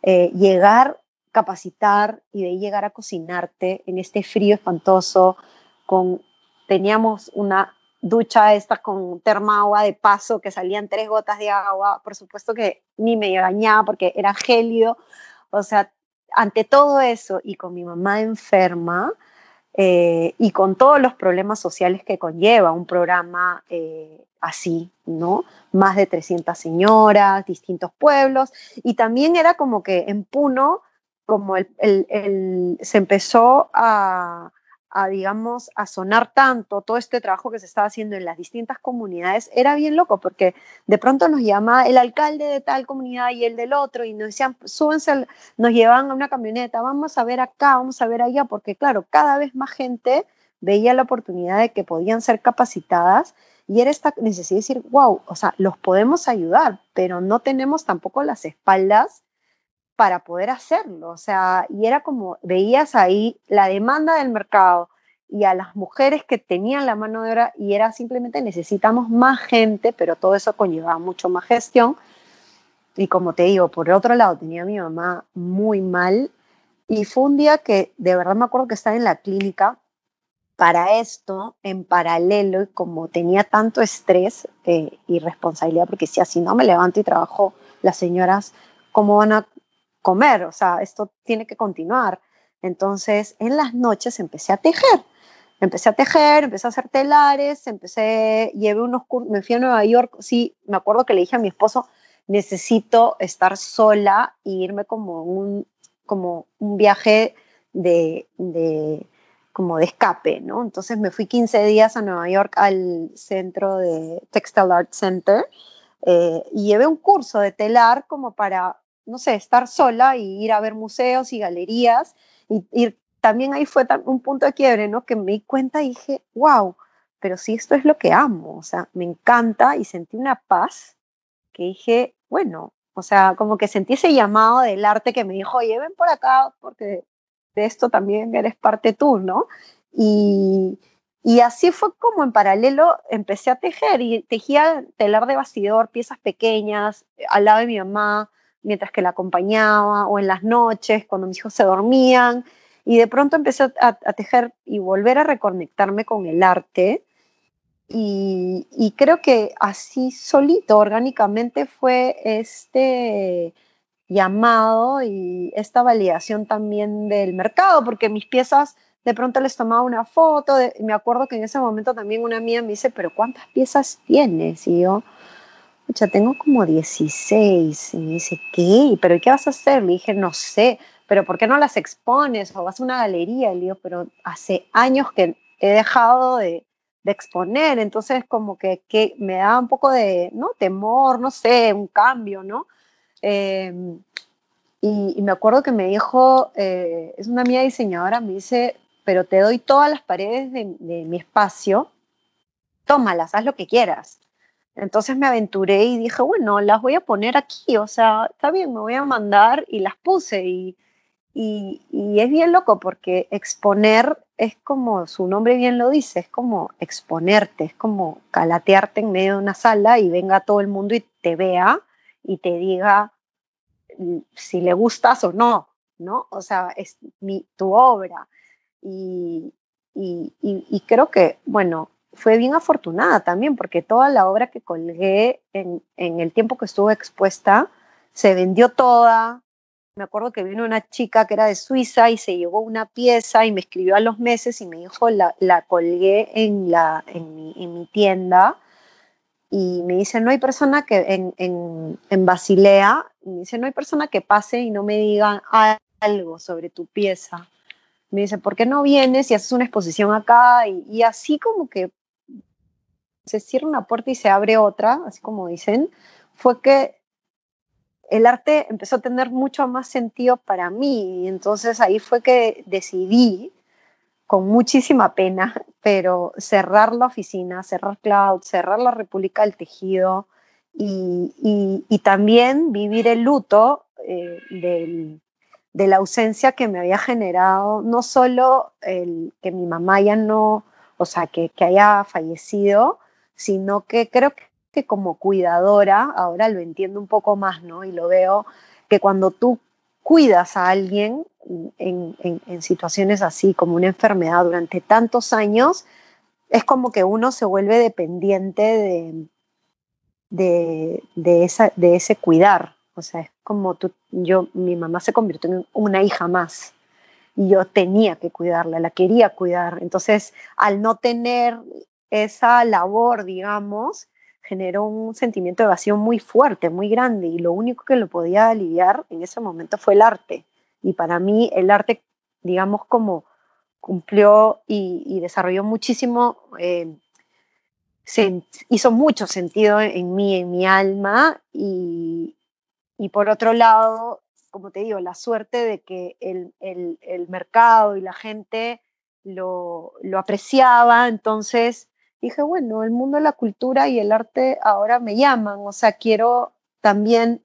eh, llegar, capacitar y de ahí llegar a cocinarte en este frío espantoso, con, teníamos una ducha esta con terma de paso que salían tres gotas de agua, por supuesto que ni me bañaba porque era gélido, o sea, ante todo eso y con mi mamá enferma eh, y con todos los problemas sociales que conlleva un programa eh, así, ¿no? Más de 300 señoras, distintos pueblos, y también era como que en Puno, como el, se empezó a, a, digamos, a sonar tanto todo este trabajo que se estaba haciendo en las distintas comunidades, era bien loco, porque de pronto nos llama el alcalde de tal comunidad y el del otro, y nos decían, súbense, nos llevaban a una camioneta, vamos a ver acá, vamos a ver allá, porque claro, cada vez más gente veía la oportunidad de que podían ser capacitadas y era esta necesidad de decir, wow, o sea, los podemos ayudar, pero no tenemos tampoco las espaldas para poder hacerlo. O sea, y era como, veías ahí la demanda del mercado y a las mujeres que tenían la mano de obra y era simplemente necesitamos más gente, pero todo eso conllevaba mucho más gestión. Y como te digo, por otro lado tenía a mi mamá muy mal y fue un día que de verdad me acuerdo que estaba en la clínica para esto, en paralelo, y como tenía tanto estrés eh, y responsabilidad, porque si así no me levanto y trabajo, las señoras, ¿cómo van a comer, o sea, esto tiene que continuar. Entonces, en las noches empecé a tejer. Empecé a tejer, empecé a hacer telares, empecé, llevé unos cursos, me fui a Nueva York, sí, me acuerdo que le dije a mi esposo, necesito estar sola e irme como un, como un viaje de, de, como de escape, ¿no? Entonces me fui 15 días a Nueva York al centro de Textile Art Center eh, y llevé un curso de telar como para no sé, estar sola y ir a ver museos y galerías. Y, también ahí fue un punto de quiebre, ¿no? Que me di cuenta y dije, wow, pero si esto es lo que amo, o sea, me encanta y sentí una paz que dije, bueno, o sea, como que sentí ese llamado del arte que me dijo, oye, ven por acá porque de esto también eres parte tú, ¿no? Y, y así fue como en paralelo empecé a tejer y tejía telar de bastidor, piezas pequeñas, al lado de mi mamá, mientras que la acompañaba o en las noches cuando mis hijos se dormían. Y de pronto empecé a, tejer y volver a reconectarme con el arte. Y, creo que así solito, orgánicamente, fue este llamado y esta validación también del mercado, porque mis piezas de pronto les tomaba una foto, me acuerdo que en ese momento también una amiga me dice, pero ¿cuántas piezas tienes? Y yo, sea, tengo como 16. Y me dice, ¿qué? ¿Pero qué vas a hacer? Le dije, no sé, pero ¿por qué no las expones o vas a una galería? Le digo, pero hace años que he dejado de, exponer, entonces como que, me da un poco de, ¿no? Temor, no sé, un cambio, ¿no? Em, Y, me acuerdo que me dijo, eh, es una amiga diseñadora, me dice, pero te doy todas las paredes de, mi espacio, tómalas, haz lo que quieras. Entonces me aventuré y dije, bueno, las voy a poner aquí, o sea, está bien, me voy a mandar y las puse. Y, y, es bien loco porque exponer es como su nombre bien lo dice, es como exponerte, es como calatearte en medio de una sala y venga todo el mundo y te vea y te diga mm, si le gustas o no, ¿no? O sea, es mi, tu obra. Y, y, creo que, bueno, fue bien afortunada también porque toda la obra que colgué en, el tiempo que estuvo expuesta se vendió toda, me acuerdo que vino una chica que era de Suiza y se llevó una pieza y me escribió a los meses y me dijo, la, la colgué en, la, en, mi, en mi tienda y me dice, no hay persona que en, en, en, Basilea, me dice, no hay persona que pase y no me diga algo sobre tu pieza. Me dice, ¿por qué no vienes y haces una exposición acá? Y así como que se cierra una puerta y se abre otra, así como dicen, fue que el arte empezó a tener mucho más sentido para mí. Y entonces ahí fue que decidí, con muchísima pena, pero cerrar la oficina, cerrar Cloud, cerrar la República del Tejido y, también vivir el luto eh, de la ausencia que me había generado, no solo el que mi mamá ya no, o sea, que haya fallecido, sino que creo que como cuidadora, ahora lo entiendo un poco más, ¿no? Y lo veo que cuando tú cuidas a alguien en, situaciones así, como una enfermedad durante tantos años, es como que uno se vuelve dependiente de, de, esa, de ese cuidar. O sea, es como tú, yo, mi mamá se convirtió en una hija más y yo tenía que cuidarla, la quería cuidar. Entonces, al no tener esa labor, digamos, generó un sentimiento de vacío muy fuerte, muy grande, y lo único que lo podía aliviar en ese momento fue el arte. Y para mí el arte, digamos, como cumplió y, desarrolló muchísimo, eh, hizo mucho sentido en mí, en mi alma, y, por otro lado, como te digo, la suerte de que el, el mercado y la gente lo, lo apreciaba, entonces dije, bueno, el mundo de la cultura y el arte ahora me llaman, o sea, quiero también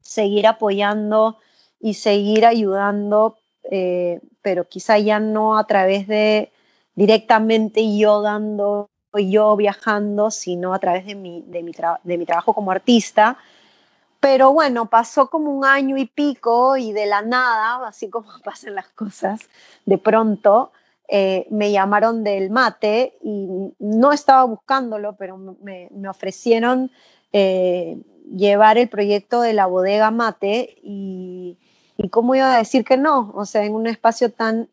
seguir apoyando y seguir ayudando, eh, pero quizá ya no a través de directamente yo dando, yo viajando, sino a través de mi, de mi, de mi trabajo como artista. Pero bueno, pasó como un año y pico y de la nada, así como pasan las cosas, de pronto eh, me llamaron del mate y no estaba buscándolo, pero me, ofrecieron eh, llevar el proyecto de la bodega mate y, cómo iba a decir que no, o sea, en un espacio tan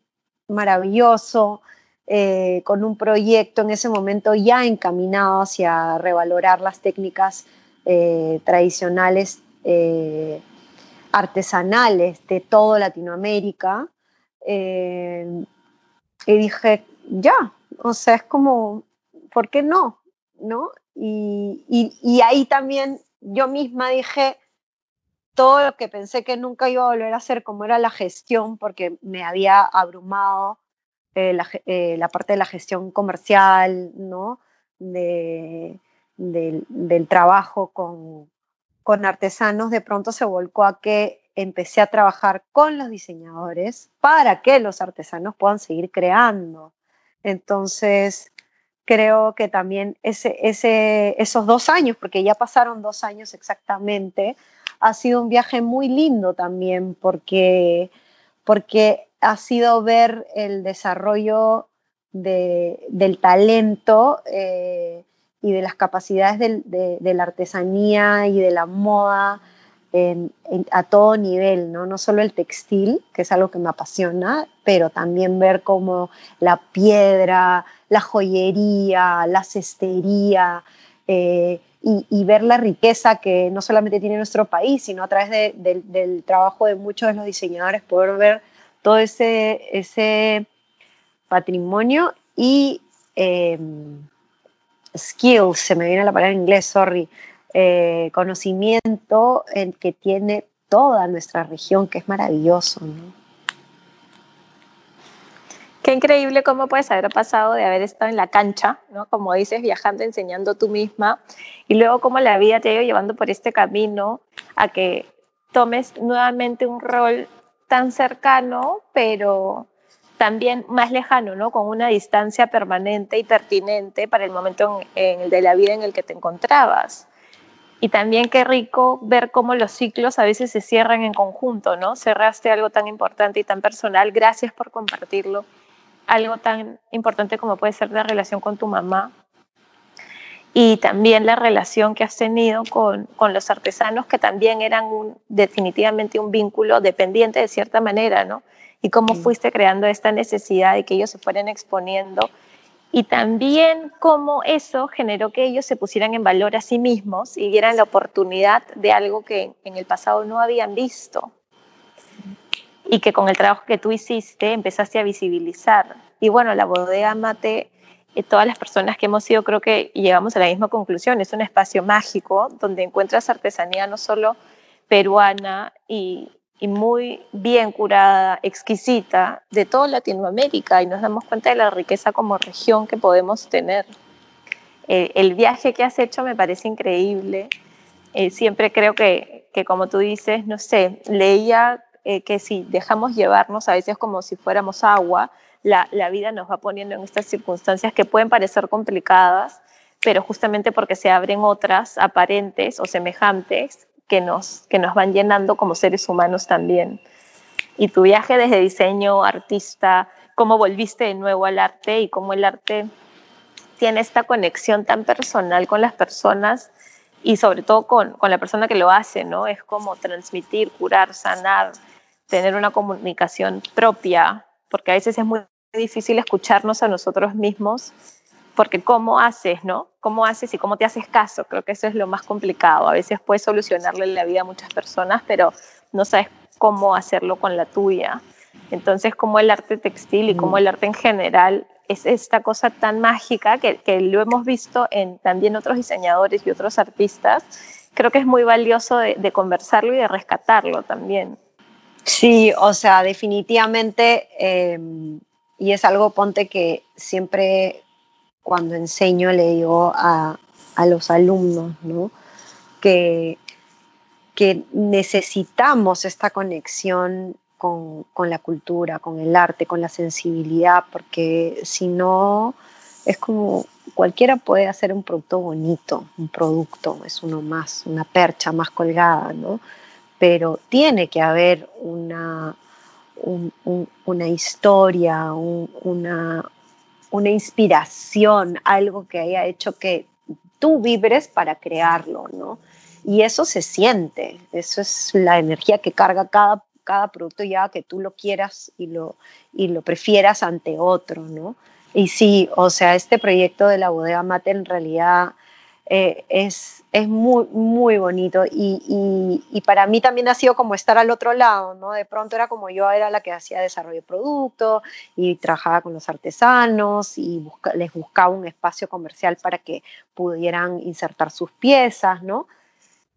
maravilloso, eh, con un proyecto en ese momento ya encaminado hacia revalorar las técnicas tradicionales artesanales de toda Latinoamérica. Y dije, ya, o sea, es como, ¿por qué no? ¿No? Y, y, ahí también yo misma dije todo lo que pensé que nunca iba a volver a hacer, como era la gestión, porque me había abrumado eh, la, eh, la, parte de la gestión comercial, ¿no? De, del trabajo con, con artesanos, de pronto se volcó a que empecé a trabajar con los diseñadores para que los artesanos puedan seguir creando. Entonces, creo que también esos dos años, porque ya pasaron dos años exactamente, ha sido un viaje muy lindo también, porque, porque ha sido ver el desarrollo de, del talento eh, y de las capacidades de, de, la artesanía y de la moda a todo nivel, ¿no? no solo el textil, que es algo que me apasiona, pero también ver cómo la piedra, la joyería, la cestería, eh, y, ver la riqueza que no solamente tiene nuestro país, sino a través del trabajo de muchos de los diseñadores, poder ver todo ese, ese patrimonio y em, skills, se me viene la palabra en inglés, sorry, eh, conocimiento que tiene toda nuestra región, que es maravilloso. ¿no? Qué increíble cómo puedes haber pasado de haber estado en la cancha, ¿no? como dices, viajando, enseñando tú misma, y luego cómo la vida te ha ido llevando por este camino a que tomes nuevamente un rol tan cercano, pero también más lejano, ¿no? Con una distancia permanente y pertinente para el momento en, de la vida en el que te encontrabas. Y también qué rico ver cómo los ciclos a veces se cierran en conjunto, ¿no? Cerraste algo tan importante y tan personal. Gracias por compartirlo algo tan importante como puede ser la relación con tu mamá y también la relación que has tenido con, con los artesanos que también eran un, definitivamente un vínculo dependiente de cierta manera, ¿no? Y cómo fuiste creando esta necesidad de que ellos se fueran exponiendo y también cómo eso generó que ellos se pusieran en valor a sí mismos y dieran la oportunidad de algo que en el pasado no habían visto y que con el trabajo que tú hiciste empezaste a visibilizar. Y bueno, la bodega Mate, eh, todas las personas que hemos ido creo que llegamos a la misma conclusión, es un espacio mágico donde encuentras artesanía no solo peruana y, muy bien curada, exquisita, de toda Latinoamérica y nos damos cuenta de la riqueza como región que podemos tener. Eh, el viaje que has hecho me parece increíble. Eh, siempre creo que, que, como tú dices, no sé, leía eh, que si dejamos llevarnos a veces como si fuéramos agua, la, la, vida nos va poniendo en estas circunstancias que pueden parecer complicadas, pero justamente porque se abren otras aparentes o semejantes que nos, que nos van llenando como seres humanos también. Y tu viaje desde diseño, artista, cómo volviste de nuevo al arte y cómo el arte tiene esta conexión tan personal con las personas y sobre todo con, con la persona que lo hace, ¿no? Es como transmitir, curar, sanar, tener una comunicación propia, porque a veces es muy difícil escucharnos a nosotros mismos, porque cómo haces, ¿no? ¿Cómo haces y cómo te haces caso? Creo que eso es lo más complicado. A veces puedes solucionarle la vida a muchas personas, pero no sabes cómo hacerlo con la tuya. Entonces, como el arte textil y como mm. el arte en general es esta cosa tan mágica que, que lo hemos visto en también otros diseñadores y otros artistas, creo que es muy valioso de, de conversarlo y de rescatarlo también. Sí, o sea, definitivamente, em, y es algo, ponte que siempre cuando enseño le digo a, los alumnos, ¿no? Que, que necesitamos esta conexión con, con, la cultura, con el arte, con la sensibilidad, porque si no, es como cualquiera puede hacer un producto bonito, un producto, es uno más, una percha más colgada, ¿no? pero tiene que haber una, una historia, una, una inspiración, algo que haya hecho que tú vibres para crearlo, ¿no? Y eso se siente, eso es la energía que carga cada, cada producto ya que tú lo quieras y lo, y lo prefieras ante otro, ¿no? Y sí, o sea, este proyecto de la bodega mate en realidad eh, es, es muy, muy bonito y, y, para mí también ha sido como estar al otro lado, ¿no? De pronto era como yo era la que hacía desarrollo de producto y trabajaba con los artesanos y les buscaba un espacio comercial para que pudieran insertar sus piezas, ¿no?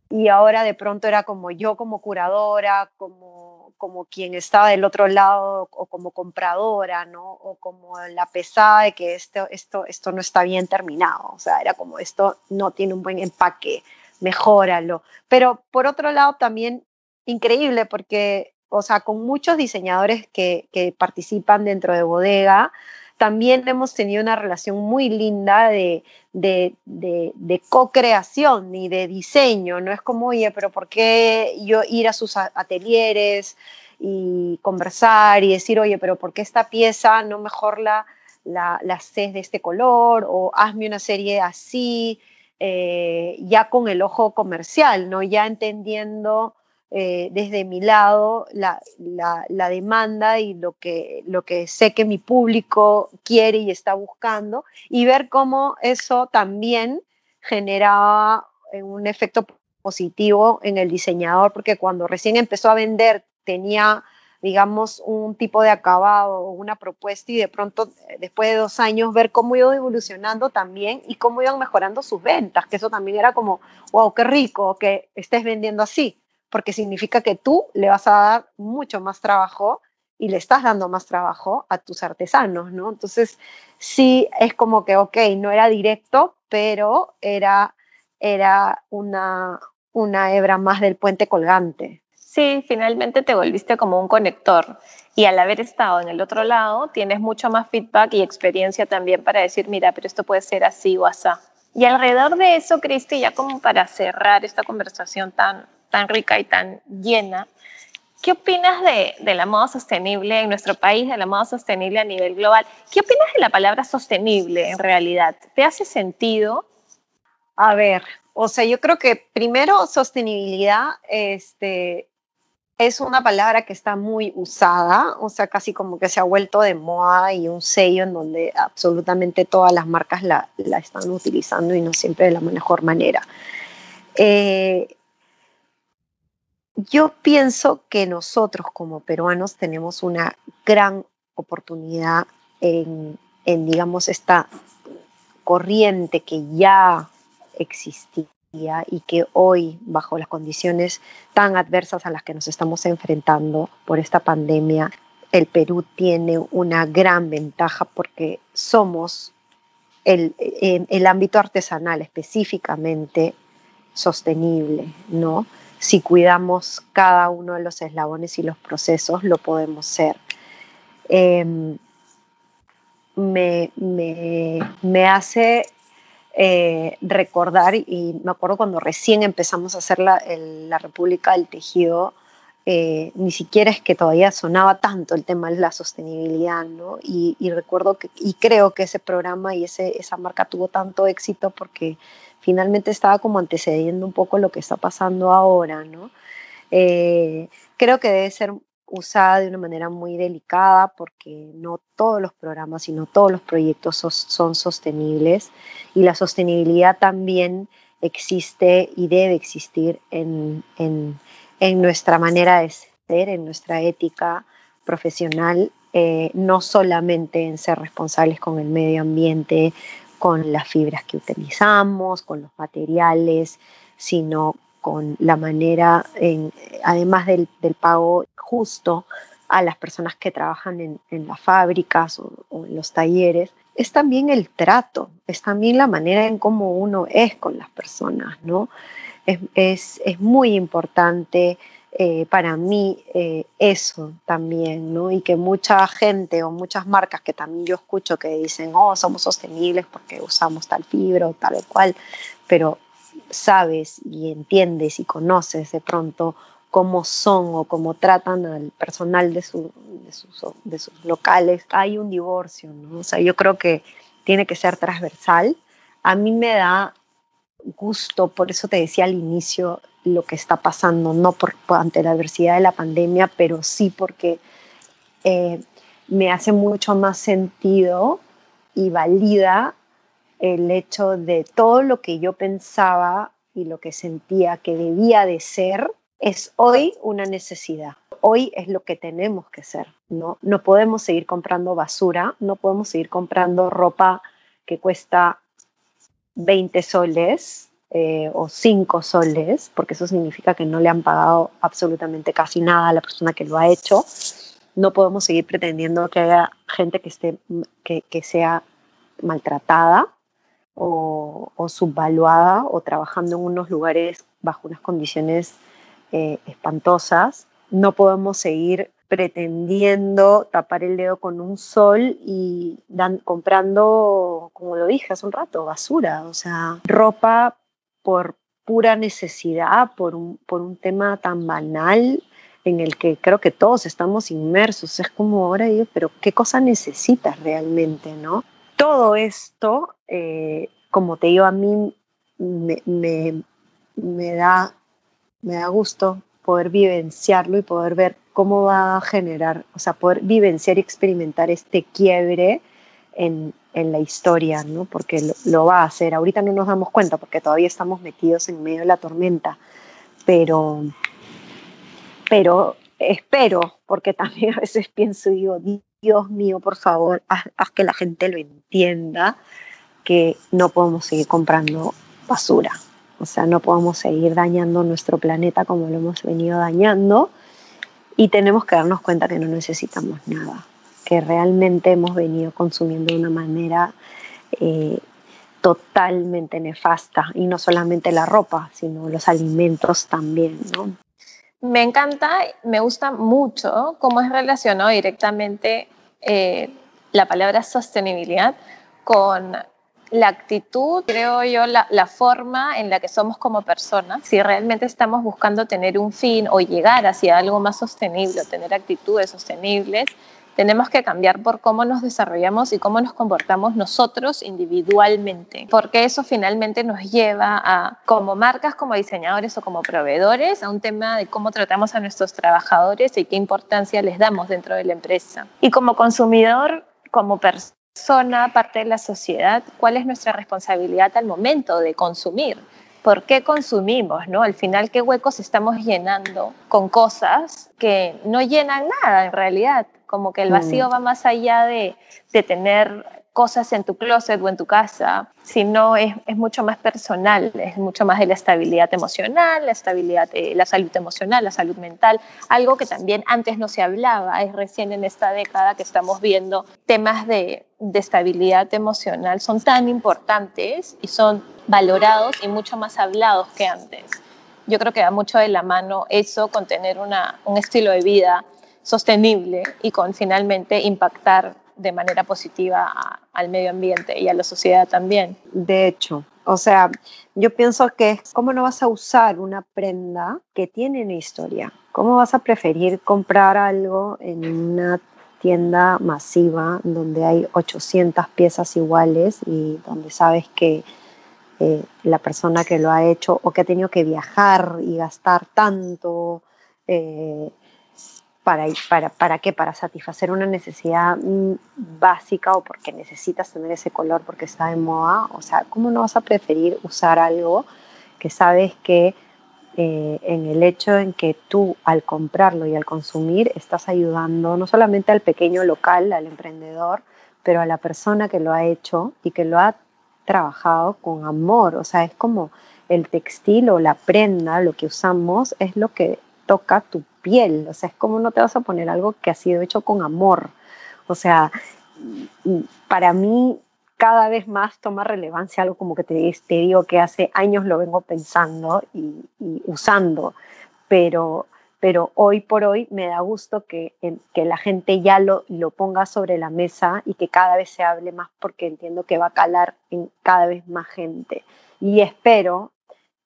Y ahora de pronto era como yo como curadora, como como quien estaba del otro lado o como compradora, ¿no? O como la pesada de que esto, esto, esto no está bien terminado, o sea, era como esto no tiene un buen empaque, mejóralo. Pero por otro lado también increíble porque, o sea, con muchos diseñadores que, que participan dentro de bodega, también hemos tenido una relación muy linda de, de, de, co-creación y de diseño. No es como, oye, pero ¿por qué yo ir a sus atelieres y conversar y decir, oye, pero ¿por qué esta pieza no mejor la, la, la haces de este color? O hazme una serie así, eh, ya con el ojo comercial, ¿no? Ya entendiendo eh, desde mi lado la, demanda y lo que, lo que sé que mi público quiere y está buscando y ver cómo eso también generaba un efecto positivo en el diseñador, porque cuando recién empezó a vender tenía digamos, un tipo de acabado una propuesta y de pronto, después de dos años, ver cómo iba evolucionando también y cómo iban mejorando sus ventas, que eso también era como, wow, qué rico que estés vendiendo así, porque significa que tú le vas a dar mucho más trabajo y le estás dando más trabajo a tus artesanos, ¿no? Entonces, sí es como que, ok, no era directo, pero era, era una, una hebra más del puente colgante. Sí, finalmente te volviste como un conector y al haber estado en el otro lado tienes mucho más feedback y experiencia también para decir, mira, pero esto puede ser así o así. Y alrededor de eso, Cristi, ya como para cerrar esta conversación tan, tan rica y tan llena, ¿qué opinas de, de la moda sostenible en nuestro país, de la moda sostenible a nivel global? ¿Qué opinas de la palabra sostenible en realidad? ¿Te hace sentido? A ver, o sea, yo creo que primero sostenibilidad este, es una palabra que está muy usada, o sea, casi como que se ha vuelto de moda y un sello en donde absolutamente todas las marcas la, están utilizando y no siempre de la mejor manera. Eh, yo pienso que nosotros como peruanos tenemos una gran oportunidad en, digamos, esta corriente que ya existía y que hoy, bajo las condiciones tan adversas a las que nos estamos enfrentando por esta pandemia, el Perú tiene una gran ventaja porque somos el ámbito artesanal específicamente sostenible, ¿no? Si cuidamos cada uno de los eslabones y los procesos, lo podemos ser. Em, me, me, me hace eh, recordar, y me acuerdo cuando recién empezamos a hacer la, la República del Tejido, eh, ni siquiera es que todavía sonaba tanto el tema de la sostenibilidad, ¿no? Y, recuerdo que, y creo que ese programa y ese, esa marca tuvo tanto éxito porque finalmente estaba como antecediendo un poco lo que está pasando ahora, ¿no? Eh, creo que debe ser usada de una manera muy delicada porque no todos los programas, sino todos los proyectos son sostenibles y la sostenibilidad también existe y debe existir en, nuestra manera de ser, en nuestra ética profesional, eh, no solamente en ser responsables con el medio ambiente, con las fibras que utilizamos, con los materiales, sino con la manera, en, además del, pago justo a las personas que trabajan en, las fábricas o, en los talleres, es también el trato, es también la manera en cómo uno es con las personas, ¿no? Es, muy importante eh, para mí eh, eso también, ¿no? Y que mucha gente o muchas marcas que también yo escucho que dicen, oh, somos sostenibles porque usamos tal fibra o tal o cual, pero sabes y entiendes y conoces de pronto cómo son o cómo tratan al personal de, sus, de sus locales, hay un divorcio, ¿no? O sea, yo creo que tiene que ser transversal. A mí me da gusto, por eso te decía al inicio lo que está pasando, no por, ante la adversidad de la pandemia, pero sí porque eh, me hace mucho más sentido y valida el hecho de todo lo que yo pensaba y lo que sentía que debía de ser, es hoy una necesidad. Hoy es lo que tenemos que ser, ¿no? No podemos seguir comprando basura, no podemos seguir comprando ropa que cuesta 20 soles eh, o 5 soles, porque eso significa que no le han pagado absolutamente casi nada a la persona que lo ha hecho. No podemos seguir pretendiendo que haya gente que, esté, que, que sea maltratada o, subvaluada o trabajando en unos lugares bajo unas condiciones eh, espantosas. No podemos seguir pretendiendo tapar el dedo con un sol y comprando, como lo dije hace un rato, basura, o sea, ropa por pura necesidad, por un, por un tema tan banal en el que creo que todos estamos inmersos. Es como ahora digo, pero ¿qué cosa necesitas realmente, no? todo esto, eh, como te digo, a mí me, da, me da gusto poder vivenciarlo y poder ver cómo va a generar, o sea, poder vivenciar y experimentar este quiebre en, la historia, ¿no? Porque lo, va a hacer. Ahorita no nos damos cuenta porque todavía estamos metidos en medio de la tormenta, pero, pero espero, porque también a veces pienso y digo, Dios mío, por favor, haz, que la gente lo entienda, que no podemos seguir comprando basura. O sea, no podemos seguir dañando nuestro planeta como lo hemos venido dañando y tenemos que darnos cuenta que no necesitamos nada, que realmente hemos venido consumiendo de una manera eh, totalmente nefasta y no solamente la ropa, sino los alimentos también, ¿no? Me encanta, me gusta mucho cómo es relacionado directamente eh, la palabra sostenibilidad con la actitud, creo yo, la, la, forma en la que somos como personas. Si realmente estamos buscando tener un fin o llegar hacia algo más sostenible, o tener actitudes sostenibles, tenemos que cambiar por cómo nos desarrollamos y cómo nos comportamos nosotros individualmente, porque eso finalmente nos lleva a, como marcas, como diseñadores o como proveedores, a un tema de cómo tratamos a nuestros trabajadores y qué importancia les damos dentro de la empresa. Y como consumidor, como persona, parte de la sociedad, cuál es nuestra responsabilidad al momento de consumir. ¿Por qué consumimos? ¿no? Al final, ¿qué huecos estamos llenando con cosas que no llenan nada en realidad? como que el vacío mm. va más allá de, de, tener cosas en tu closet o en tu casa, sino es, es, mucho más personal, es mucho más de la estabilidad emocional, la estabilidad, de la salud emocional, la salud mental, algo que también antes no se hablaba, es recién en esta década que estamos viendo temas de, de estabilidad emocional, son tan importantes y son valorados y mucho más hablados que antes. Yo creo que va mucho de la mano eso con tener una, un estilo de vida sostenible y con finalmente impactar de manera positiva al medio ambiente y a la sociedad también. De hecho, o sea, yo pienso que cómo no vas a usar una prenda que tiene una historia. ¿Cómo vas a preferir comprar algo en una tienda masiva donde hay 800 piezas iguales y donde sabes que eh, la persona que lo ha hecho o que ha tenido que viajar y gastar tanto eh, para, para, ¿Para qué? Para satisfacer una necesidad mm, básica o porque necesitas tener ese color porque está de moda. O sea, ¿cómo no vas a preferir usar algo que sabes que eh, en el hecho en que tú al comprarlo y al consumir estás ayudando no solamente al pequeño local, al emprendedor, pero a la persona que lo ha hecho y que lo ha trabajado con amor? O sea, es como el textil o la prenda, lo que usamos, es lo que toca tu piel, o sea, es como no te vas a poner algo que ha sido hecho con amor. O sea, para mí cada vez más toma relevancia algo como que te, te digo que hace años lo vengo pensando y, usando, pero, pero hoy por hoy me da gusto que, que la gente ya lo, lo ponga sobre la mesa y que cada vez se hable más porque entiendo que va a calar en cada vez más gente. Y espero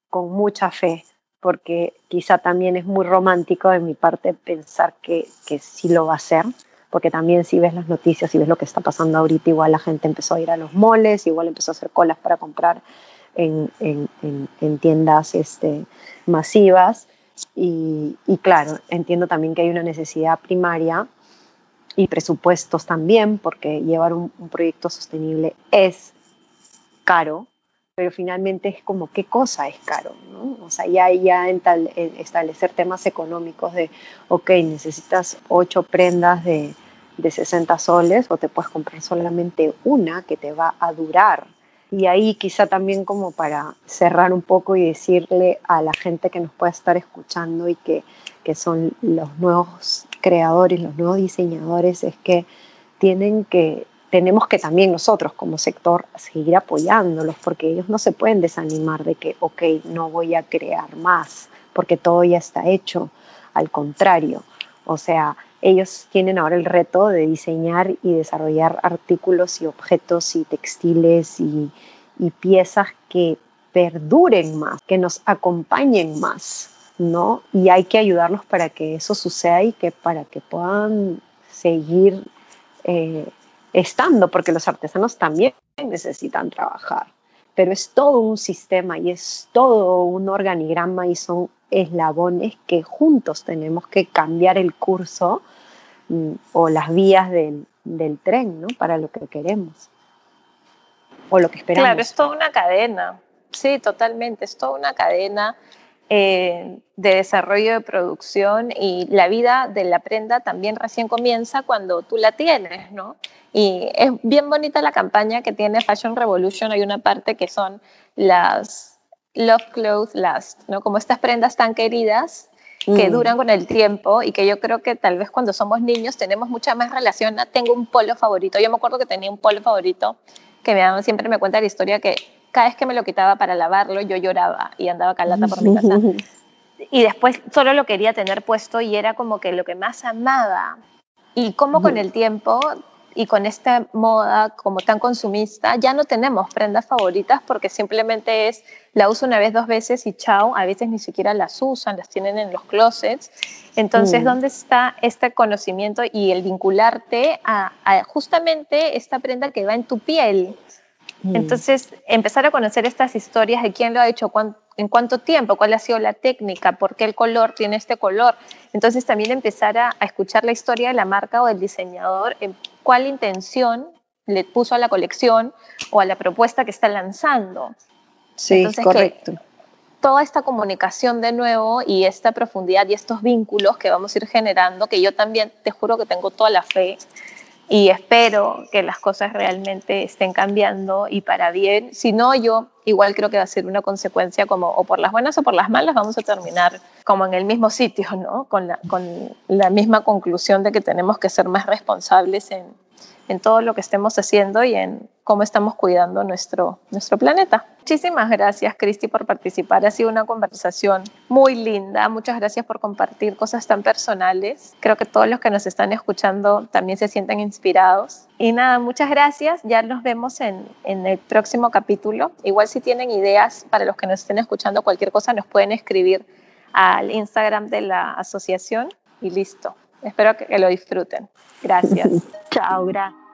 con mucha fe porque quizá también es muy romántico de mi parte pensar que, que sí lo va a hacer, porque también si ves las noticias y ves lo que está pasando ahorita, igual la gente empezó a ir a los moles, igual empezó a hacer colas para comprar en, en, en, tiendas este, masivas. Y, y, claro, entiendo también que hay una necesidad primaria y presupuestos también, porque llevar un, un proyecto sostenible es caro, pero finalmente es como qué cosa es caro, ¿no? O sea, ya, ya establecer temas económicos de, ok, necesitas ocho prendas de, de 60 soles o te puedes comprar solamente una que te va a durar. Y ahí quizá también como para cerrar un poco y decirle a la gente que nos pueda estar escuchando y que, que son los nuevos creadores, los nuevos diseñadores, es que tienen que tenemos que también nosotros como sector seguir apoyándolos porque ellos no se pueden desanimar de que, ok, no voy a crear más porque todo ya está hecho. Al contrario, o sea, ellos tienen ahora el reto de diseñar y desarrollar artículos y objetos y textiles y, y piezas que perduren más, que nos acompañen más, ¿no? Y hay que ayudarlos para que eso suceda y que para que puedan seguir eh, estando, porque los artesanos también necesitan trabajar, pero es todo un sistema y es todo un organigrama y son eslabones que juntos tenemos que cambiar el curso mm, o las vías del, del tren, ¿no? Para lo que queremos o lo que esperamos. Claro, es toda una cadena, sí, totalmente, es toda una cadena eh, de desarrollo de producción y la vida de la prenda también recién comienza cuando tú la tienes, ¿no? Y es bien bonita la campaña que tiene Fashion Revolution. Hay una parte que son las, Love Clothes Last, ¿no? Como estas prendas tan queridas que mm. duran con el tiempo y que yo creo que tal vez cuando somos niños tenemos mucha más relación. Tengo un polo favorito. Yo me acuerdo que tenía un polo favorito que siempre me cuenta la historia que cada vez que me lo quitaba para lavarlo yo lloraba y andaba calata por mi casa. y después solo lo quería tener puesto y era como que lo que más amaba. Y como con el tiempo y con esta moda como tan consumista, ya no tenemos prendas favoritas porque simplemente es la uso una vez, dos veces y chao, a veces ni siquiera las usan, las tienen en los closets. Entonces, mm. ¿dónde está este conocimiento y el vincularte a, justamente esta prenda que va en tu piel? Mm. Entonces, empezar a conocer estas historias de quién lo ha hecho, en cuánto tiempo, cuál ha sido la técnica, por qué el color tiene este color. Entonces, también empezar a, a escuchar la historia de la marca o del diseñador en cuál intención le puso a la colección o a la propuesta que está lanzando. Sí, correcto. Toda esta comunicación de nuevo y esta profundidad y estos vínculos que vamos a ir generando, que yo también te juro que tengo toda la fe y espero que las cosas realmente estén cambiando y para bien. Si no, yo igual creo que va a ser una consecuencia como o por las buenas o por las malas vamos a terminar como en el mismo sitio, ¿no? Con la, con la misma conclusión de que tenemos que ser más responsables en, en todo lo que estemos haciendo y en cómo estamos cuidando nuestro, nuestro planeta. Muchísimas gracias, Cristi, por participar. Ha sido una conversación muy linda. Muchas gracias por compartir cosas tan personales. Creo que todos los que nos están escuchando también se sienten inspirados. Y nada, muchas gracias. Ya nos vemos en, en el próximo capítulo. Igual si tienen ideas para los que nos estén escuchando, cualquier cosa nos pueden escribir al Instagram de la asociación y listo. Espero que, lo disfruten. Gracias. Chao, gracias.